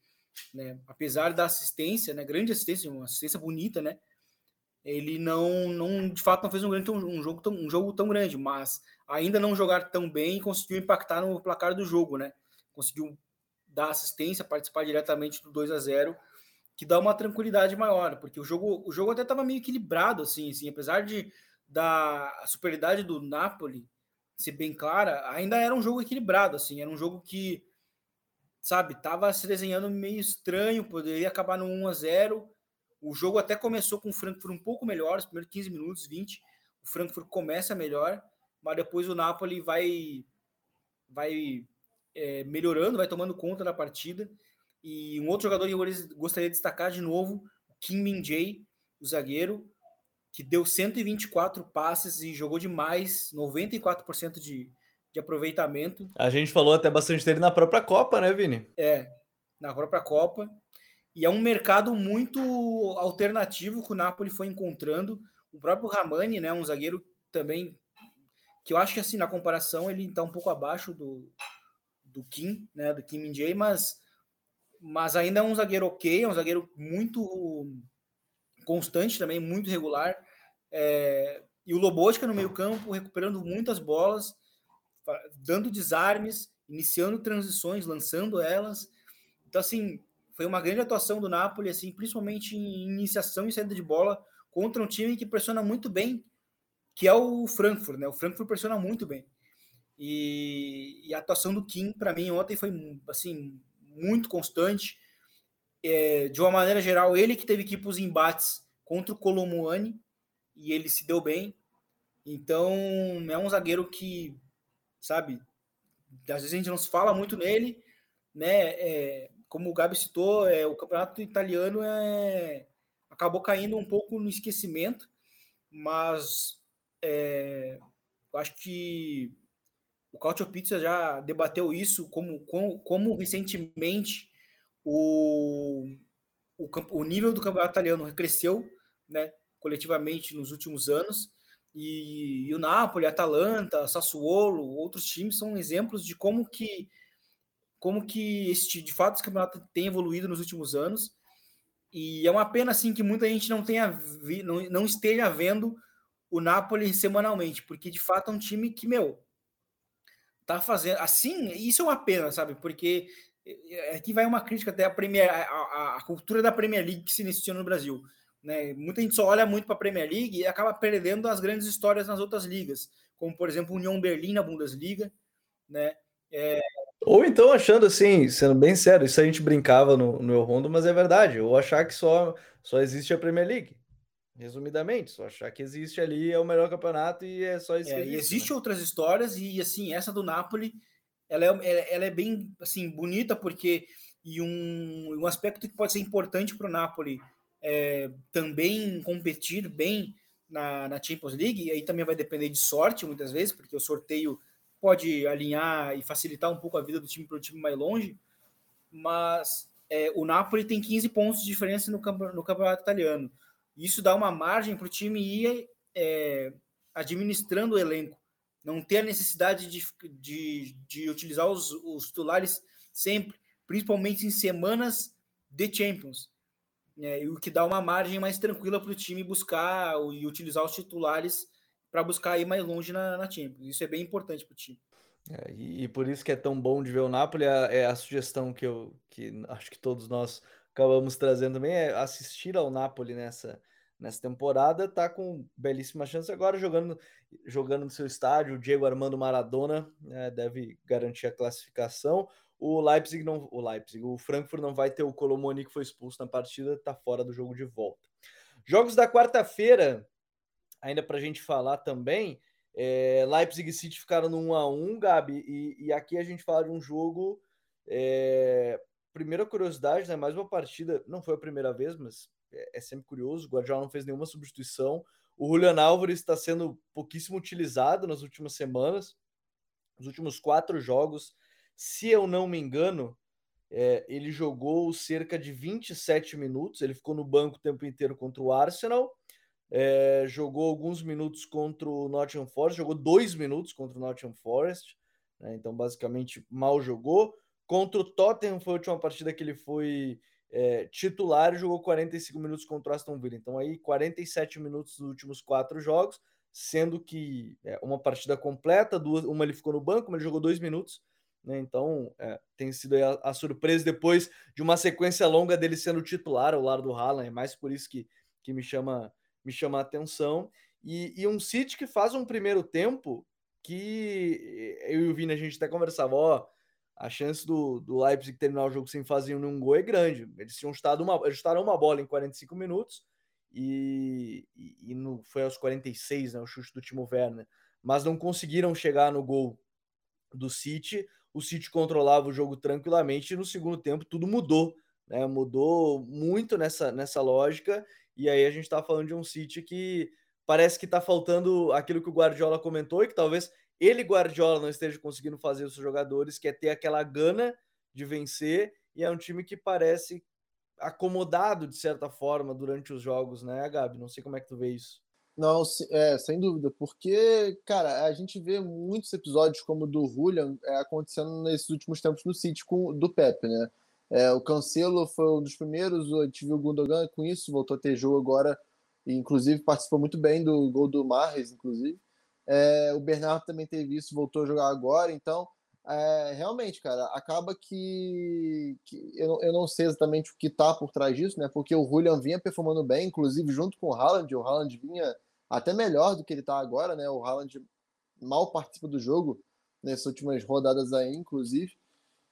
né? Apesar da assistência, né? Grande assistência, uma assistência bonita, né? Ele não, não de fato, não fez um, grande, um, jogo tão, um jogo tão grande, mas ainda não jogar tão bem conseguiu impactar no placar do jogo, né? Conseguiu dar assistência, participar diretamente do 2 a 0 que dá uma tranquilidade maior, porque o jogo, o jogo até estava meio equilibrado, assim, assim, apesar de da superioridade do Napoli, ser bem clara, ainda era um jogo equilibrado, assim, era um jogo que, sabe, tava se desenhando meio estranho, poderia acabar no 1 a 0 O jogo até começou com o Frankfurt um pouco melhor, os primeiros 15 minutos, 20, o Frankfurt começa melhor, mas depois o Napoli vai vai é, melhorando, vai tomando conta da partida. E um outro jogador que eu gostaria de destacar de novo, Kim Min Jae, o zagueiro, que deu 124 passes e jogou demais, 94% de, de aproveitamento. A gente falou até bastante dele na própria Copa, né, Vini? É, na própria Copa. E é um mercado muito alternativo que o Napoli foi encontrando. O próprio Ramani, né, um zagueiro também que eu acho que assim, na comparação, ele está um pouco abaixo do, do Kim, né? Do Kim Min mas, mas ainda é um zagueiro ok, é um zagueiro muito constante também, muito regular. É, e o Lobotka no meio-campo, recuperando muitas bolas, dando desarmes, iniciando transições, lançando elas. Então, assim, foi uma grande atuação do Napoli, assim, principalmente em iniciação e saída de bola contra um time que pressiona muito bem, que é o Frankfurt, né? O Frankfurt pressiona muito bem. E, e a atuação do Kim, para mim, ontem foi, assim, muito constante. É, de uma maneira geral, ele que teve que ir para os embates contra o Colomuani, e ele se deu bem. Então, é um zagueiro que, sabe, às vezes a gente não se fala muito nele, né? É, como o Gabi citou, é, o campeonato italiano é, acabou caindo um pouco no esquecimento, mas é, acho que o Cautio Pizza já debateu isso, como, como, como recentemente o, o, o, nível do campeonato italiano cresceu né, coletivamente nos últimos anos. E, e o Napoli, Atalanta, Sassuolo, outros times são exemplos de como que como que este, de fato esse campeonato tem evoluído nos últimos anos. E é uma pena assim que muita gente não tenha vi, não, não esteja vendo o Napoli semanalmente, porque de fato é um time que, meu, tá fazendo assim, isso é uma pena, sabe? Porque aqui vai uma crítica até a Premier a, a cultura da Premier League que se iniciou no Brasil. Né? Muita gente só olha muito para a Premier League e acaba perdendo as grandes histórias nas outras ligas, como por exemplo União Berlim na Bundesliga, né? É, ou então achando assim, sendo bem sério, isso a gente brincava no, no Rondo, mas é verdade. Ou achar que só, só existe a Premier League. Resumidamente, só achar que existe ali é o melhor campeonato e é só isso. É, existe, e existe né? outras histórias e assim essa do Napoli, ela é, ela é bem assim bonita porque e um, um aspecto que pode ser importante para o Napoli é, também competir bem na, na Champions League. E aí também vai depender de sorte muitas vezes, porque o sorteio pode alinhar e facilitar um pouco a vida do time para o time mais longe, mas é, o Napoli tem 15 pontos de diferença no, no campeonato italiano. Isso dá uma margem para o time ir é, administrando o elenco, não ter a necessidade de, de, de utilizar os, os titulares sempre, principalmente em semanas de Champions. É, o que dá uma margem mais tranquila para o time buscar e utilizar os titulares para buscar ir mais longe na, na Champions. Isso é bem importante para o time. É, e, e, por isso que é tão bom de ver o Napoli, é, é, a sugestão que eu que acho que todos nós acabamos trazendo também, é assistir ao Napoli nessa, nessa temporada, tá com belíssima chance agora jogando, jogando no seu estádio, o Diego Armando Maradona né, deve garantir a classificação. O Leipzig não, o Leipzig, o Frankfurt não vai ter o Colomoni que foi expulso na partida, tá fora do jogo de volta. Jogos da quarta-feira, ainda para a gente falar também, é, Leipzig e City ficaram no 1 a 1 Gabi, e, e aqui a gente fala de um jogo. É, primeira curiosidade, né? Mais uma partida, não foi a primeira vez, mas é, é sempre curioso. O Guardiola não fez nenhuma substituição. O Julian Álvares está sendo pouquíssimo utilizado nas últimas semanas. Nos últimos quatro jogos, se eu não me engano, é, ele jogou cerca de 27 minutos. Ele ficou no banco o tempo inteiro contra o Arsenal é, jogou alguns minutos contra o Nottingham Forest, jogou dois minutos contra o Nottingham Forest, né, então basicamente mal jogou. Contra o Tottenham foi a última partida que ele foi é, titular e jogou 45 minutos contra o Aston Villa. Então aí 47 minutos nos últimos quatro jogos, sendo que é, uma partida completa, duas, uma ele ficou no banco, mas ele jogou dois minutos. Né, então é, tem sido a, a, surpresa depois de uma sequência longa dele sendo titular ao lado do Haaland, é mais por isso que, que me chama me chama a atenção. E, e, um City que faz um primeiro tempo que eu e o Vini a gente até conversava, ó, a chance do, do Leipzig terminar o jogo sem fazer um gol é grande. Eles tinham estado uma, eles estaram uma bola em 45 minutos e, e, e no, foi aos 46, né, o chute do Timo Werner, mas não conseguiram chegar no gol do City. O City controlava o jogo tranquilamente e no segundo tempo tudo mudou, né? Mudou muito nessa, nessa lógica e aí a gente está falando de um City que parece que está faltando aquilo que o Guardiola comentou e que talvez ele, Guardiola, não esteja conseguindo fazer os jogadores, que é ter aquela gana de vencer. E é um time que parece acomodado de certa forma durante os jogos, né, Gabi? Não sei como é que tu vê isso. Não, é, sem dúvida, porque, cara, a gente vê muitos episódios como o do Julian é, acontecendo nesses últimos tempos no City com, do Pepe, né? É, o Cancelo foi um dos primeiros, a gente viu o Gundogan com isso, voltou a ter jogo agora, e inclusive participou muito bem do gol do Marres, inclusive. É, o Bernardo também teve isso, voltou a jogar agora, então, é, realmente, cara, acaba que, que eu, eu, não sei exatamente o que tá por trás disso, né? Porque o Julian vinha performando bem, inclusive junto com o Haaland, o Haaland vinha até melhor do que ele está agora, né? O Haaland mal participa do jogo nessas últimas rodadas aí, inclusive.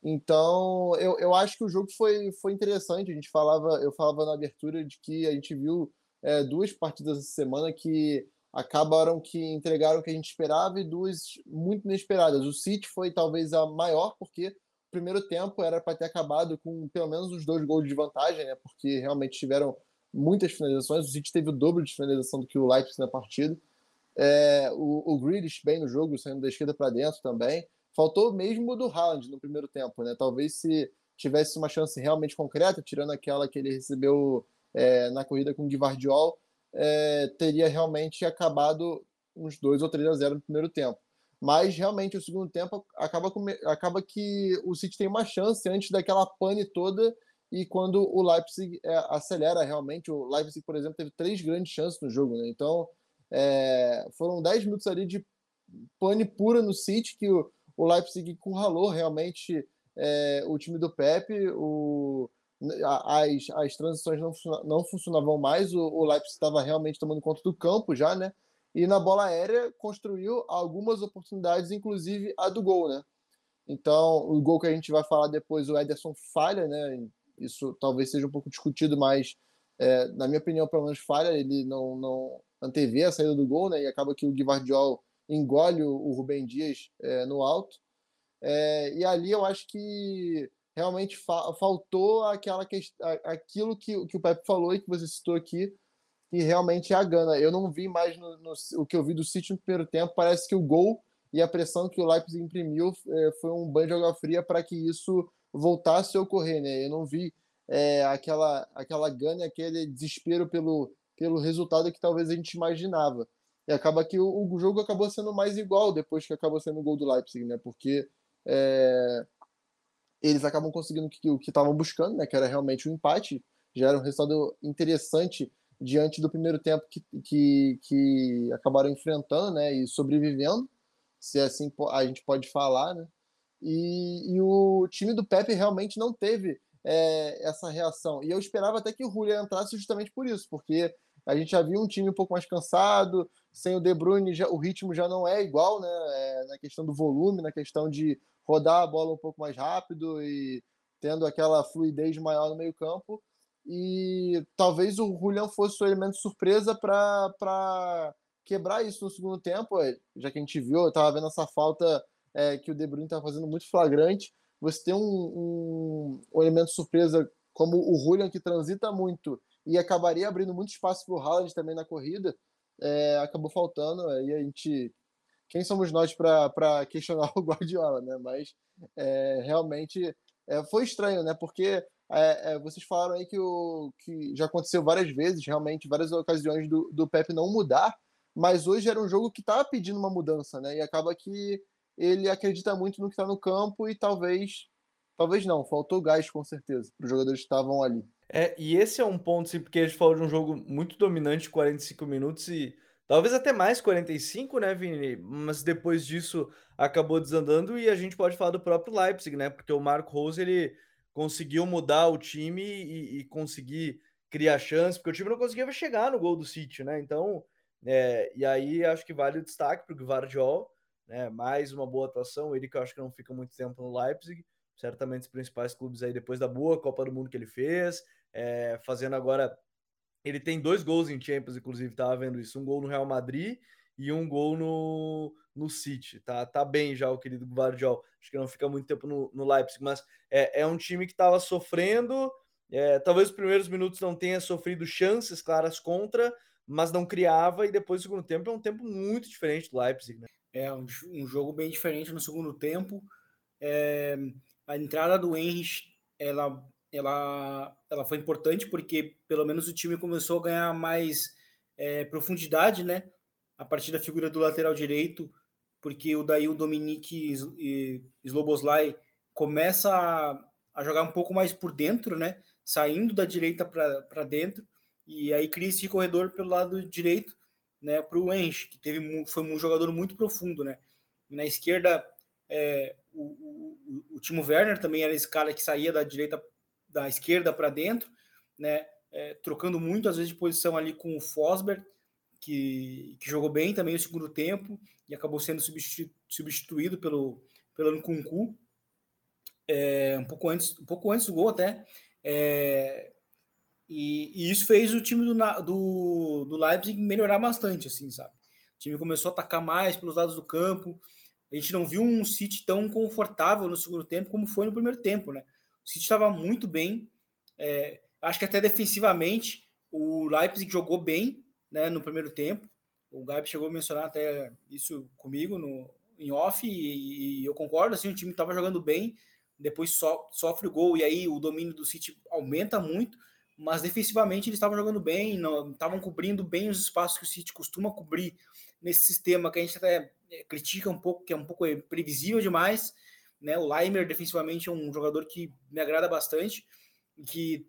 Então, eu, eu acho que o jogo foi, foi interessante. A gente falava, eu falava na abertura de que a gente viu é, duas partidas essa semana que acabaram que entregaram o que a gente esperava e duas muito inesperadas. O City foi talvez a maior, porque o primeiro tempo era para ter acabado com pelo menos os dois gols de vantagem, né? Porque realmente tiveram muitas finalizações. O City teve o dobro de finalização do que o Leipzig na partida. É, o, o Grealish bem no jogo, saindo da esquerda para dentro também. Faltou mesmo do Haaland no primeiro tempo, né? Talvez se tivesse uma chance realmente concreta, tirando aquela que ele recebeu é, na corrida com o Guivardiol, é, teria realmente acabado uns 2 ou 3 a 0 no primeiro tempo. Mas realmente o segundo tempo acaba, com, acaba que o City tem uma chance antes daquela pane toda e quando o Leipzig é, acelera realmente, o Leipzig, por exemplo, teve três grandes chances no jogo, né? Então, é, foram dez minutos ali de pane pura no City, que o, o Leipzig encurralou realmente é, o time do Pepe, o, as, as transições não, não funcionavam mais, o, o Leipzig estava realmente tomando conta do campo já, né? E na bola aérea construiu algumas oportunidades, inclusive a do gol, né? Então, o gol que a gente vai falar depois, o Ederson falha, né? isso talvez seja um pouco discutido, mas é, na minha opinião, pelo menos falha, ele não, não antevê a saída do gol, né? E acaba que o Guivardiol engole o, o Rubem Dias é, no alto. É, e ali eu acho que realmente fa faltou aquela que, aquilo que, que o Pepe falou e que você citou aqui, que realmente é a gana. Eu não vi mais no, no, o que eu vi do City no primeiro tempo. Parece que o gol e a pressão que o Leipzig imprimiu é, foi um banho de água fria para que isso voltasse a ocorrer, né? Eu não vi é, aquela, aquela gana, aquele desespero pelo, pelo resultado que talvez a gente imaginava. E acaba que o, o jogo acabou sendo mais igual depois que acabou sendo o gol do Leipzig, né? Porque é, eles acabam conseguindo o que estavam buscando, né? Que era realmente um empate. Já era um resultado interessante diante do primeiro tempo que, que, que acabaram enfrentando, né? E sobrevivendo, se assim a gente pode falar, né? E, e o time do Pepe realmente não teve é, essa reação. E eu esperava até que o Julian entrasse justamente por isso, porque a gente já viu um time um pouco mais cansado, sem o De Bruyne já, o ritmo já não é igual, né? É, na questão do volume, na questão de rodar a bola um pouco mais rápido e tendo aquela fluidez maior no meio campo. E talvez o Julian fosse o elemento surpresa para quebrar isso no segundo tempo, já que a gente viu, eu estava vendo essa falta é, que o De Bruyne está fazendo muito flagrante. Você tem um, um, um, elemento surpresa como o Julian, que transita muito e acabaria abrindo muito espaço para o Haaland também na corrida, é, acabou faltando. Aí a gente. Quem somos nós para questionar *laughs* o Guardiola, né? Mas é, realmente é, foi estranho, né? Porque é, é, vocês falaram aí que, o, que já aconteceu várias vezes, realmente, várias ocasiões do, do Pepe não mudar, mas hoje era um jogo que estava pedindo uma mudança, né? E acaba que ele acredita muito no que está no campo e talvez, talvez não, faltou gás com certeza para os jogadores que estavam ali. É, e esse é um ponto, sim, porque a gente falou de um jogo muito dominante, 45 minutos e talvez até mais 45, né, Vini? Mas depois disso acabou desandando e a gente pode falar do próprio Leipzig, né? Porque o Marco Rose ele conseguiu mudar o time e, e conseguir criar chance, porque o time não conseguia chegar no gol do City, né? Então, é, e aí acho que vale o destaque para o Guardiol, né? Mais uma boa atuação, ele que eu acho que não fica muito tempo no Leipzig, certamente os principais clubes aí depois da boa Copa do Mundo que ele fez, é, fazendo agora. Ele tem dois gols em Champions, inclusive, estava vendo isso, um gol no Real Madrid e um gol no, no City. Tá, tá bem já o querido Guardiol. Acho que não fica muito tempo no, no Leipzig, mas é, é um time que estava sofrendo. É, talvez os primeiros minutos não tenha sofrido chances claras contra, mas não criava, e depois do segundo tempo é um tempo muito diferente do Leipzig, né? É um, um jogo bem diferente no segundo tempo. É, a entrada do Henry, ela, ela, ela foi importante porque pelo menos o time começou a ganhar mais é, profundidade, né? A partir da figura do lateral direito, porque o daí o Dominique Sloboslai começa a, a jogar um pouco mais por dentro, né? Saindo da direita para dentro, e aí cria esse corredor pelo lado direito, né? Para o Enche, que teve, foi um jogador muito profundo, né? Na esquerda, é, o, o, o Timo Werner também era esse cara que saía da direita, da esquerda para dentro, né? É, trocando muito, às vezes, de posição ali com o Fosberg, que, que jogou bem também no segundo tempo e acabou sendo substitu, substituído pelo, pelo Nkunku, é, um, pouco antes, um pouco antes do gol até. É, e, e, isso fez o time do, do, do Leipzig melhorar bastante, assim, sabe? O time começou a atacar mais pelos lados do campo. A gente não viu um City tão confortável no segundo tempo como foi no primeiro tempo, né? O City estava muito bem. É, acho que até defensivamente o Leipzig jogou bem né, no primeiro tempo. O Gabi chegou a mencionar até isso comigo no, em off e, e eu concordo, assim, o time estava jogando bem, depois so, sofre o gol e aí o domínio do City aumenta muito, mas defensivamente eles estavam jogando bem, estavam cobrindo bem os espaços que o City costuma cobrir nesse sistema que a gente até é, critica um pouco, que é um pouco previsível demais, né? O Leimer defensivamente é um jogador que me agrada bastante, que,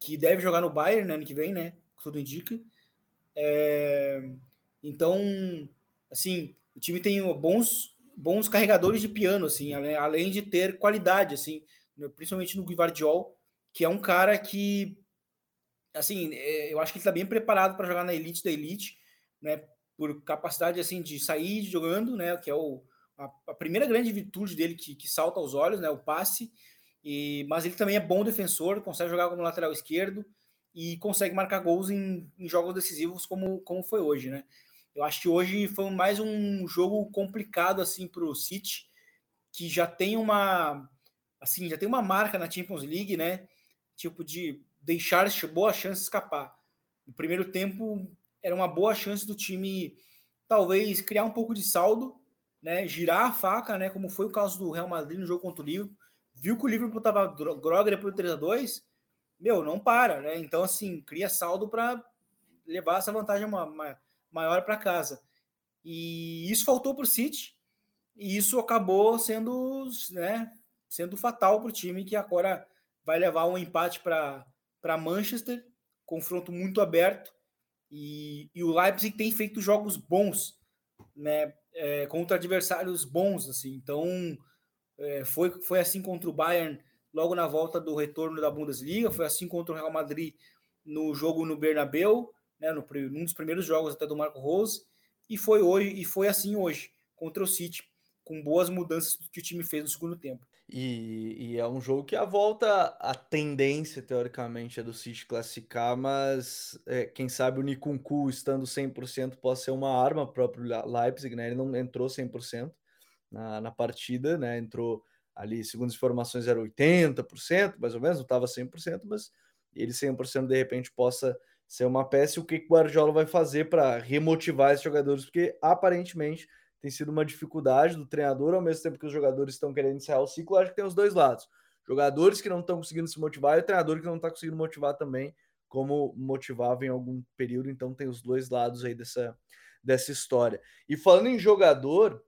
que deve jogar no Bayern né, ano que vem, né? Tudo indica. É, então, assim, o time tem bons, bons carregadores de piano, assim, além de ter qualidade, assim, né, principalmente no Guivardiol, que é um cara que, assim, é, eu acho que ele está bem preparado para jogar na elite da elite, né? Por capacidade, assim, de sair jogando, né? Que é o, a, a primeira grande virtude dele que, que salta aos olhos, né? O passe. E, mas ele também é bom defensor, consegue jogar como lateral esquerdo e consegue marcar gols em, em, jogos decisivos como, como foi hoje, né? Eu acho que hoje foi mais um jogo complicado assim para o City, que já tem uma assim já tem uma marca na Champions League, né? Tipo de deixar boa chance escapar. No primeiro tempo era uma boa chance do time talvez criar um pouco de saldo, né? Girar a faca, né? Como foi o caso do Real Madrid no jogo contra o Liverpool. Viu que o Liverpool estava grogue depois do 3 a 2 meu, não para, né? Então, assim, cria saldo para levar essa vantagem uma, uma, maior para casa. E isso faltou para o City, e isso acabou sendo, né, sendo fatal para o time que agora vai levar um empate para Manchester, confronto muito aberto. E, e, o Leipzig tem feito jogos bons, né, é, contra adversários bons, assim. Então, é, foi, foi assim contra o Bayern logo na volta do retorno da Bundesliga, foi assim contra o Real Madrid no jogo no Bernabeu, né, no, num dos primeiros jogos até do Marco Rose, e foi hoje e foi assim hoje contra o City, com boas mudanças que o time fez no segundo tempo. E, e, é um jogo que a volta, a tendência, teoricamente, é do City classificar, mas é, quem sabe o Nikunku estando 100% possa ser uma arma próprio Leipzig, né? Ele não entrou 100% na, na partida, né? Entrou ali, segundo as informações, era 80%, mais ou menos, não estava 100%, mas ele 100% de repente possa ser uma peça. E o que o Guardiola vai fazer para remotivar esses jogadores? Porque aparentemente tem sido uma dificuldade do treinador, ao mesmo tempo que os jogadores estão querendo encerrar o ciclo. Acho que tem os dois lados: jogadores que não estão conseguindo se motivar e o treinador que não está conseguindo motivar também, como motivava em algum período. Então tem os dois lados aí dessa, dessa história. E falando em jogador,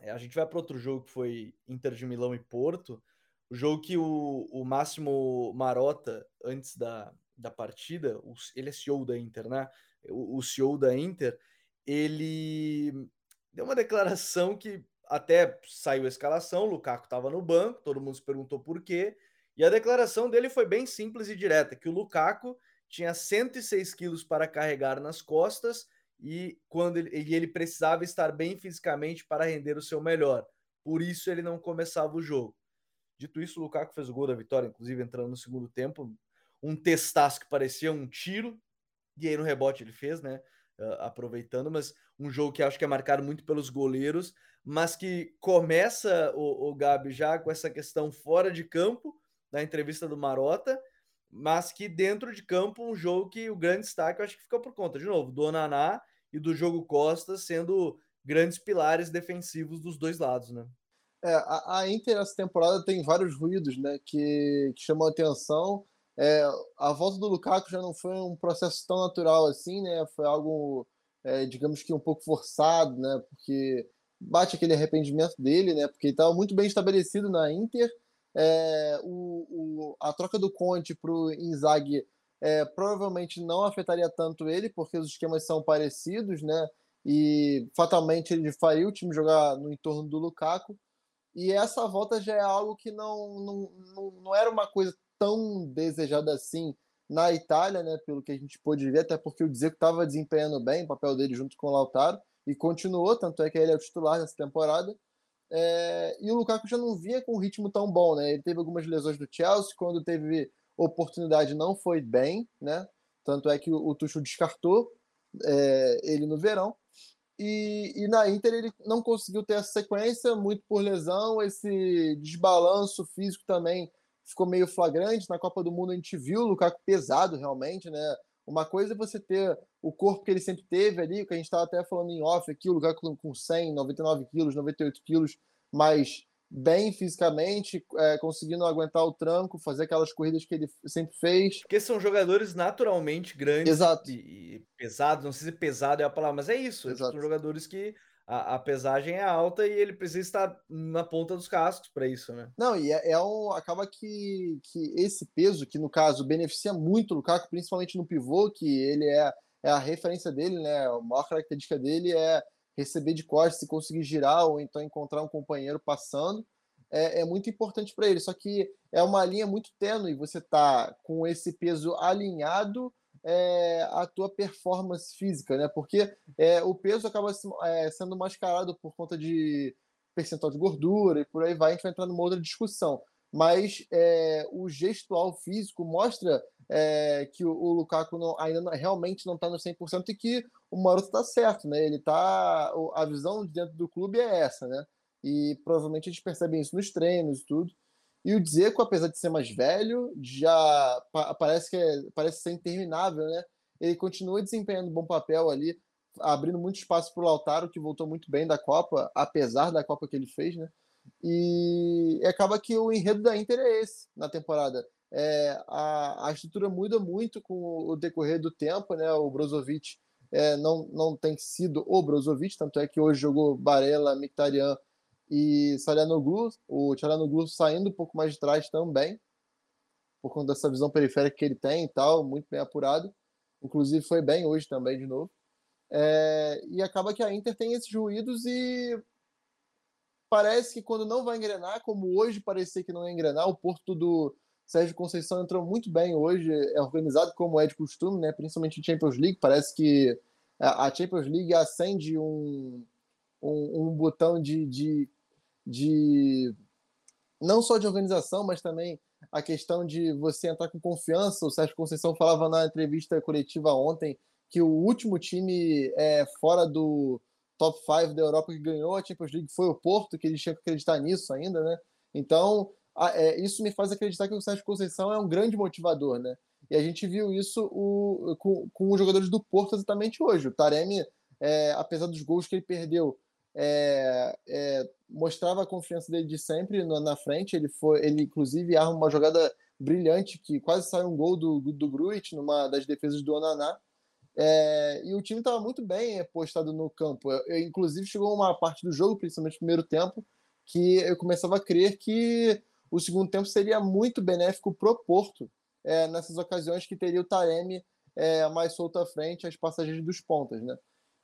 é, a gente vai para outro jogo que foi Inter de Milão e Porto. O jogo que o, o Máximo Marota, antes da, da partida, ele é CEO da Inter, né? O, o CEO da Inter, ele deu uma declaração que até saiu a escalação, o Lukaku estava no banco, todo mundo se perguntou por quê, e a declaração dele foi bem simples e direta, que o Lukaku tinha 106 quilos para carregar nas costas e quando ele, ele precisava estar bem fisicamente para render o seu melhor. Por isso ele não começava o jogo. Dito isso, o Lukaku fez o gol da vitória, inclusive entrando no segundo tempo, um testaço que parecia um tiro, e aí no rebote ele fez, né? Uh, aproveitando, mas um jogo que acho que é marcado muito pelos goleiros, mas que começa o, o Gabi já com essa questão fora de campo, na entrevista do Marota, mas que dentro de campo, um jogo que o grande destaque eu acho que fica por conta, de novo, do Onaná e do jogo Costa sendo grandes pilares defensivos dos dois lados, né? É, a, a Inter essa temporada tem vários ruídos, né, que, que chamam a atenção. É, a volta do Lukaku já não foi um processo tão natural assim, né? Foi algo, é, digamos que um pouco forçado, né? Porque bate aquele arrependimento dele, né? Porque estava muito bem estabelecido na Inter. É, o, o, a troca do Conte para o Inzaghi é, provavelmente não afetaria tanto ele, porque os esquemas são parecidos, né? E fatalmente ele faria o time jogar no entorno do Lukaku. E essa volta já é algo que não, não, não, não era uma coisa tão desejada assim na Itália, né? Pelo que a gente pôde ver, até porque o Dzeko estava desempenhando bem o papel dele junto com o Lautaro e continuou, tanto é que ele é o titular nessa temporada. É, e o Lukaku já não vinha com um ritmo tão bom, né? Ele teve algumas lesões do Chelsea, quando teve oportunidade não foi bem, né? Tanto é que o, o Tuchel descartou é, ele no verão. E, e, na Inter ele não conseguiu ter essa sequência, muito por lesão, esse desbalanço físico também ficou meio flagrante. Na Copa do Mundo a gente viu o Lukaku pesado realmente, né? Uma coisa é você ter o corpo que ele sempre teve ali, que a gente estava até falando em off aqui, o Lukaku com 100, 99 quilos, 98 quilos, mas bem fisicamente, é, conseguindo aguentar o tranco, fazer aquelas corridas que ele sempre fez. Porque são jogadores naturalmente grandes Exato. E, e pesados, não sei se pesado é a palavra, mas é isso. São jogadores que a, a, pesagem é alta e ele precisa estar na ponta dos cascos para isso, né? Não, e é, é, um. Acaba que, que esse peso, que no caso beneficia muito o Lukaku, principalmente no pivô, que ele é, é a referência dele, né? A maior característica dele é receber de costas e conseguir girar ou então encontrar um companheiro passando. É, é muito importante para ele. Só que é uma linha muito tênue. Você tá com esse peso alinhado é, a tua performance física, né? Porque é, o peso acaba é, sendo mascarado por conta de percentual de gordura e por aí vai. A gente vai entrar numa outra discussão. Mas é, o gestual físico mostra é, que o, o, Lukaku não, ainda não, realmente não está no 100% e que o Maroto está certo, né? Ele tá, a visão de dentro do clube é essa, né? E provavelmente a gente percebe isso nos treinos e tudo. E o Dzeko, apesar de ser mais velho, já parece que é, parece ser interminável, né? Ele continua desempenhando um bom papel ali, abrindo muito espaço para o Lautaro, que voltou muito bem da Copa, apesar da Copa que ele fez, né? E acaba que o enredo da Inter é esse na temporada é, a, a estrutura muda muito com o decorrer do tempo, né? O Brozovic é, não, não tem sido o Brozovic, tanto é que hoje jogou Barella, Mkhitaryan e Salianoglu, o Salianoglu saindo um pouco mais de trás também, por conta dessa visão periférica que ele tem e tal, muito bem apurado. Inclusive foi bem hoje também, de novo. É, e acaba que a Inter tem esses ruídos e parece que quando não vai engrenar, como hoje parecia que não ia engrenar, o Porto do Sérgio Conceição entrou muito bem hoje, é organizado como é de costume, né? principalmente em Champions League. Parece que a Champions League acende um, um, um botão de, de, de, não só de organização, mas também a questão de você entrar com confiança. O Sérgio Conceição falava na entrevista coletiva ontem que o último time é, fora do top 5 da Europa que ganhou a Champions League foi o Porto, que eles tinham que acreditar nisso ainda, né? Então, é, isso me faz acreditar que o Sérgio Conceição é um grande motivador, né? E a gente viu isso o, com, com os jogadores do Porto exatamente hoje. O Taremi, é, apesar dos gols que ele perdeu, é, é, mostrava a confiança dele de sempre na frente. Ele foi, ele inclusive arma uma jogada brilhante que quase saiu um gol do, do Gruit numa das defesas do Onaná. É, e o time estava muito bem postado no campo. Eu, eu, inclusive chegou uma parte do jogo, principalmente no primeiro tempo, que eu começava a crer que o segundo tempo seria muito benéfico para o Porto é, nessas ocasiões que teria o Taremi é, mais solto à frente, as passagens dos pontas, né?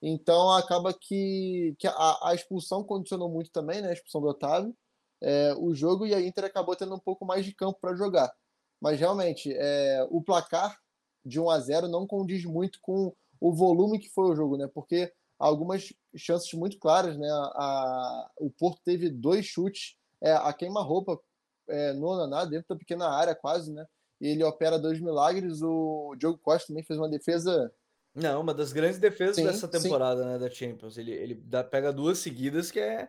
Então acaba que, que a, a, expulsão condicionou muito também, né? A expulsão do Otávio, é, o jogo e a Inter acabou tendo um pouco mais de campo para jogar. Mas realmente, é, o placar de 1 a 0 não condiz muito com o volume que foi o jogo, né? Porque algumas chances muito claras, né? A, a o Porto teve dois chutes é, a queima-roupa é, no Naná, dentro da pequena área quase, né? E ele opera dois milagres. O Diogo Costa também fez uma defesa. Não, uma das grandes defesas sim, dessa temporada, sim. né, da Champions. Ele, ele dá, pega duas seguidas que é.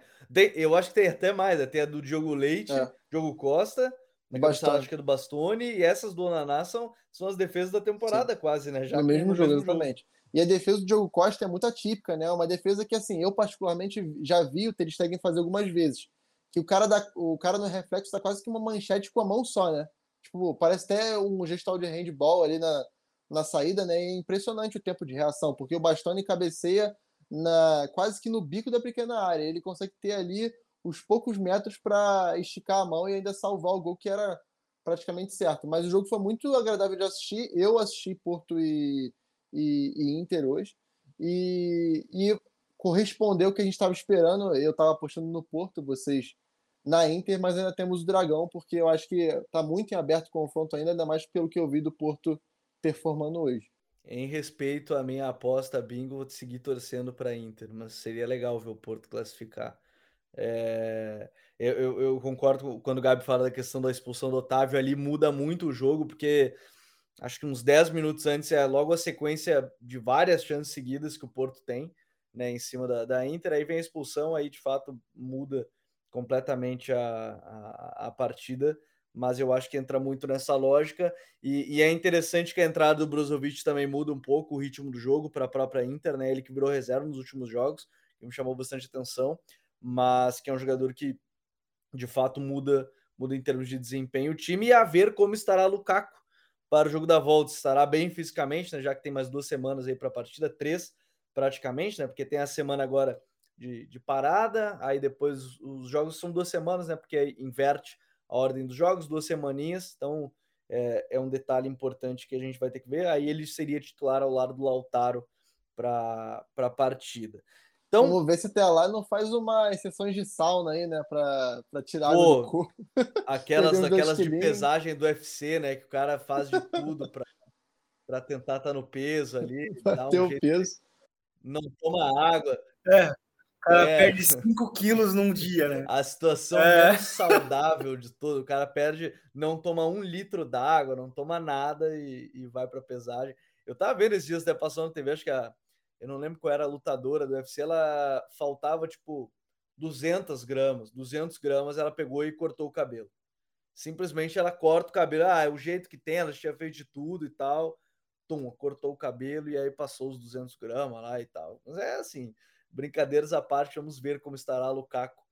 eu acho que tem até mais, até a do Diogo Leite, é. Diogo Costa, na acho que é do Bastoni, e essas do Naná são, são as defesas da temporada, sim. quase, né? Já no mesmo jogo, exatamente. E a defesa do Diogo Costa é muito atípica, né? Uma defesa que, assim, eu particularmente já vi o Ter Stegen fazer algumas vezes que o cara, dá, o cara no reflexo tá quase que uma manchete com a mão só, né? Tipo, parece até um gestal de handball ali na, na saída, né? É impressionante o tempo de reação, porque o Bastoni cabeceia na, quase que no bico da pequena área. Ele consegue ter ali os poucos metros para esticar a mão e ainda salvar o gol que era praticamente certo. Mas o jogo foi muito agradável de assistir. Eu assisti Porto e, e, e Inter hoje. E, e correspondeu o que a gente estava esperando. Eu estava apostando no Porto, vocês na Inter, mas ainda temos o Dragão, porque eu acho que está muito em aberto o confronto ainda, ainda mais pelo que eu vi do Porto performando hoje. Em respeito à minha aposta bingo, vou seguir torcendo para Inter, mas seria legal ver o Porto classificar. É, eu, eu, eu, concordo quando o Gabi fala da questão da expulsão do Otávio, ali muda muito o jogo, porque acho que uns 10 minutos antes é logo a sequência de várias chances seguidas que o Porto tem né, em cima da, da Inter, aí vem a expulsão, aí de fato muda completamente a, a, a partida mas eu acho que entra muito nessa lógica. E, e, é interessante que a entrada do Brozovic também muda um pouco o ritmo do jogo para a própria Inter, né? Ele que virou reserva nos últimos jogos, que me chamou bastante atenção, mas que é um jogador que de fato muda, muda em termos de desempenho o time e a ver como estará Lukaku para o jogo da volta. Estará bem fisicamente, né? Já que tem mais duas semanas aí para a partida, três praticamente, né? Porque tem a semana agora de, de parada, aí depois os jogos são duas semanas, né? Porque inverte a ordem dos jogos, duas semaninhas, então é, é, um detalhe importante que a gente vai ter que ver. Aí ele seria titular ao lado do Lautaro para a partida. Então, Vamos ver se até lá não faz uma sessões de sauna aí, né? Para tirar pô, do corpo. Aquelas, *laughs* aquelas de pesagem do UFC, né? Que o cara faz de tudo para tentar estar tá no peso ali. *laughs* Ter um o peso. Não toma água. É cara é. perde 5 quilos num dia, né? A situação é. mais saudável de todo. O cara perde, não toma um litro d'água, não toma nada e, e vai para pesagem. Eu tava vendo esses dias, até passou na TV, acho que a, eu não lembro qual era a lutadora do UFC, ela faltava tipo 200 gramas, 200 gramas, ela pegou e cortou o cabelo. Simplesmente ela corta o cabelo, ah, é o jeito que tem, ela tinha feito de tudo e tal. Tum, cortou o cabelo e aí passou os 200 gramas lá e tal. Mas é assim, brincadeiras à parte, vamos ver como estará Lukaku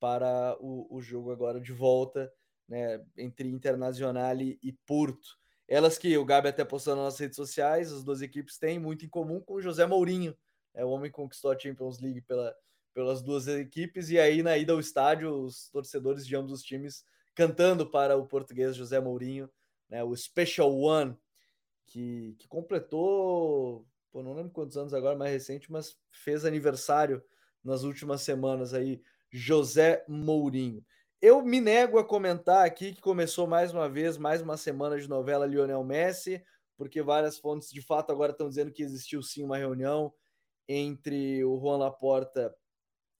para o, o jogo agora de volta né, entre Internacional e, Porto. Elas que o Gabi até postou nas nossas redes sociais, as duas equipes têm muito em comum com o José Mourinho, é o homem que conquistou a Champions League pela, pelas duas equipes, e aí na ida ao estádio, os torcedores de ambos os times cantando para o português José Mourinho, né, o Special One, que, que completou pô, não lembro quantos anos agora, mais recente, mas fez aniversário nas últimas semanas aí, José Mourinho. Eu me nego a comentar aqui que começou mais uma vez, mais uma semana de novela Lionel Messi, porque várias fontes de fato agora estão dizendo que existiu sim uma reunião entre o Juan Laporta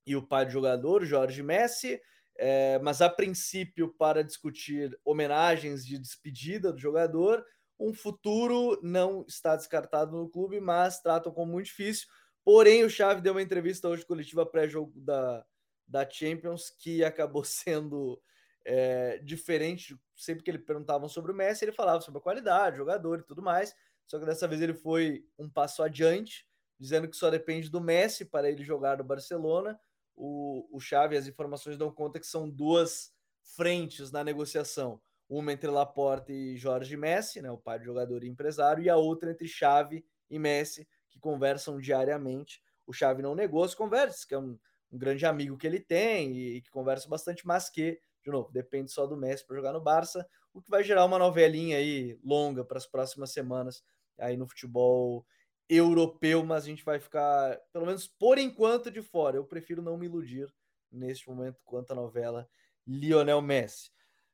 e o pai do jogador, Jorge Messi, é, mas a princípio para discutir homenagens de despedida do jogador, um futuro não está descartado no clube, mas tratam como muito difícil. Porém, o Xavi deu uma entrevista hoje coletiva pré-jogo da, da Champions que acabou *laughs* sendo é, diferente. Sempre que ele perguntavam sobre o Messi, ele falava sobre a qualidade, jogador e tudo mais. Só que dessa vez ele foi um passo adiante, dizendo que só depende do Messi para ele jogar no Barcelona. O, o Xavi, as informações dão conta que são duas frentes na negociação uma entre Laporta e Jorge Messi, né, o pai do jogador e empresário, e a outra entre Xavi e Messi, que conversam diariamente. O Xavi não negou as conversas, que é um, um grande amigo que ele tem e, e que conversa bastante, mas que, de novo, depende só do Messi para jogar no Barça, o que vai gerar uma novelinha aí longa para as próximas semanas aí no futebol europeu, mas a gente vai ficar, pelo menos por enquanto, de fora. Eu prefiro não me iludir neste momento quanto à novela Lionel Messi.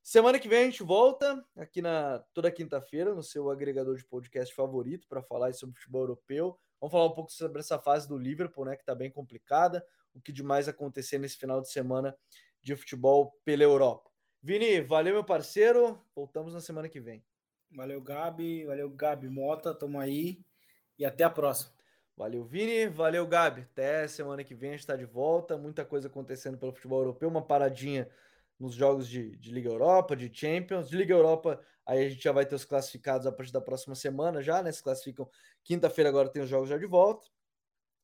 Semana que vem a gente volta aqui na toda quinta-feira no seu agregador de podcast favorito para falar sobre futebol europeu. Vamos falar um pouco sobre essa fase do Liverpool, né, que está bem complicada, o que demais acontecer nesse final de semana de futebol pela Europa. Vini, valeu meu parceiro. Voltamos na semana que vem. Valeu, Gabi. Valeu, Gabi Mota. Tamo aí e até a próxima. Valeu, Vini. Valeu, Gabi. Até semana que vem a gente está de volta. Muita coisa acontecendo pelo futebol europeu. Uma paradinha nos jogos de, de, Liga Europa, de Champions. De Liga Europa, aí a gente já vai ter os classificados a partir da próxima semana já, né? Se classificam quinta-feira, agora tem os jogos já de volta.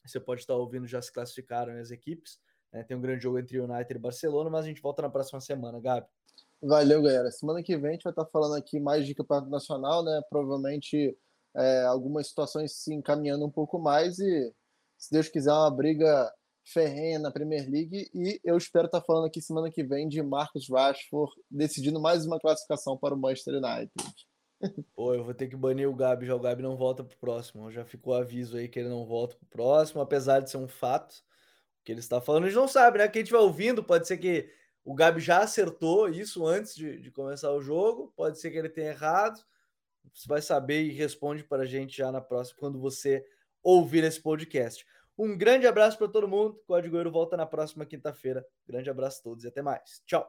Você pode estar ouvindo, já se classificaram as equipes. Né? Tem um grande jogo entre United e Barcelona, mas a gente volta na próxima semana, Gabi. Valeu, galera. Semana que vem a gente vai estar falando aqui mais de campeonato nacional, né? Provavelmente é, algumas situações se encaminhando um pouco mais e, se Deus quiser, uma briga ferrenha na Premier League. E eu espero estar falando aqui semana que vem de Marcos Rashford decidindo mais uma classificação para o Manchester United. Pô, eu vou ter que banir o Gabi, já o Gabi não volta pro próximo. Já ficou aviso aí que ele não volta pro próximo, apesar de ser um fato que ele está falando. A gente não sabe, né? Quem estiver ouvindo, pode ser que o Gabi já acertou isso antes de, de começar o jogo, pode ser que ele tenha errado. Você vai saber e responde para a gente já na próxima, quando você ouvir esse podcast. Um grande abraço para todo mundo. Código Euro volta na próxima quinta-feira. Grande abraço a todos e até mais. Tchau.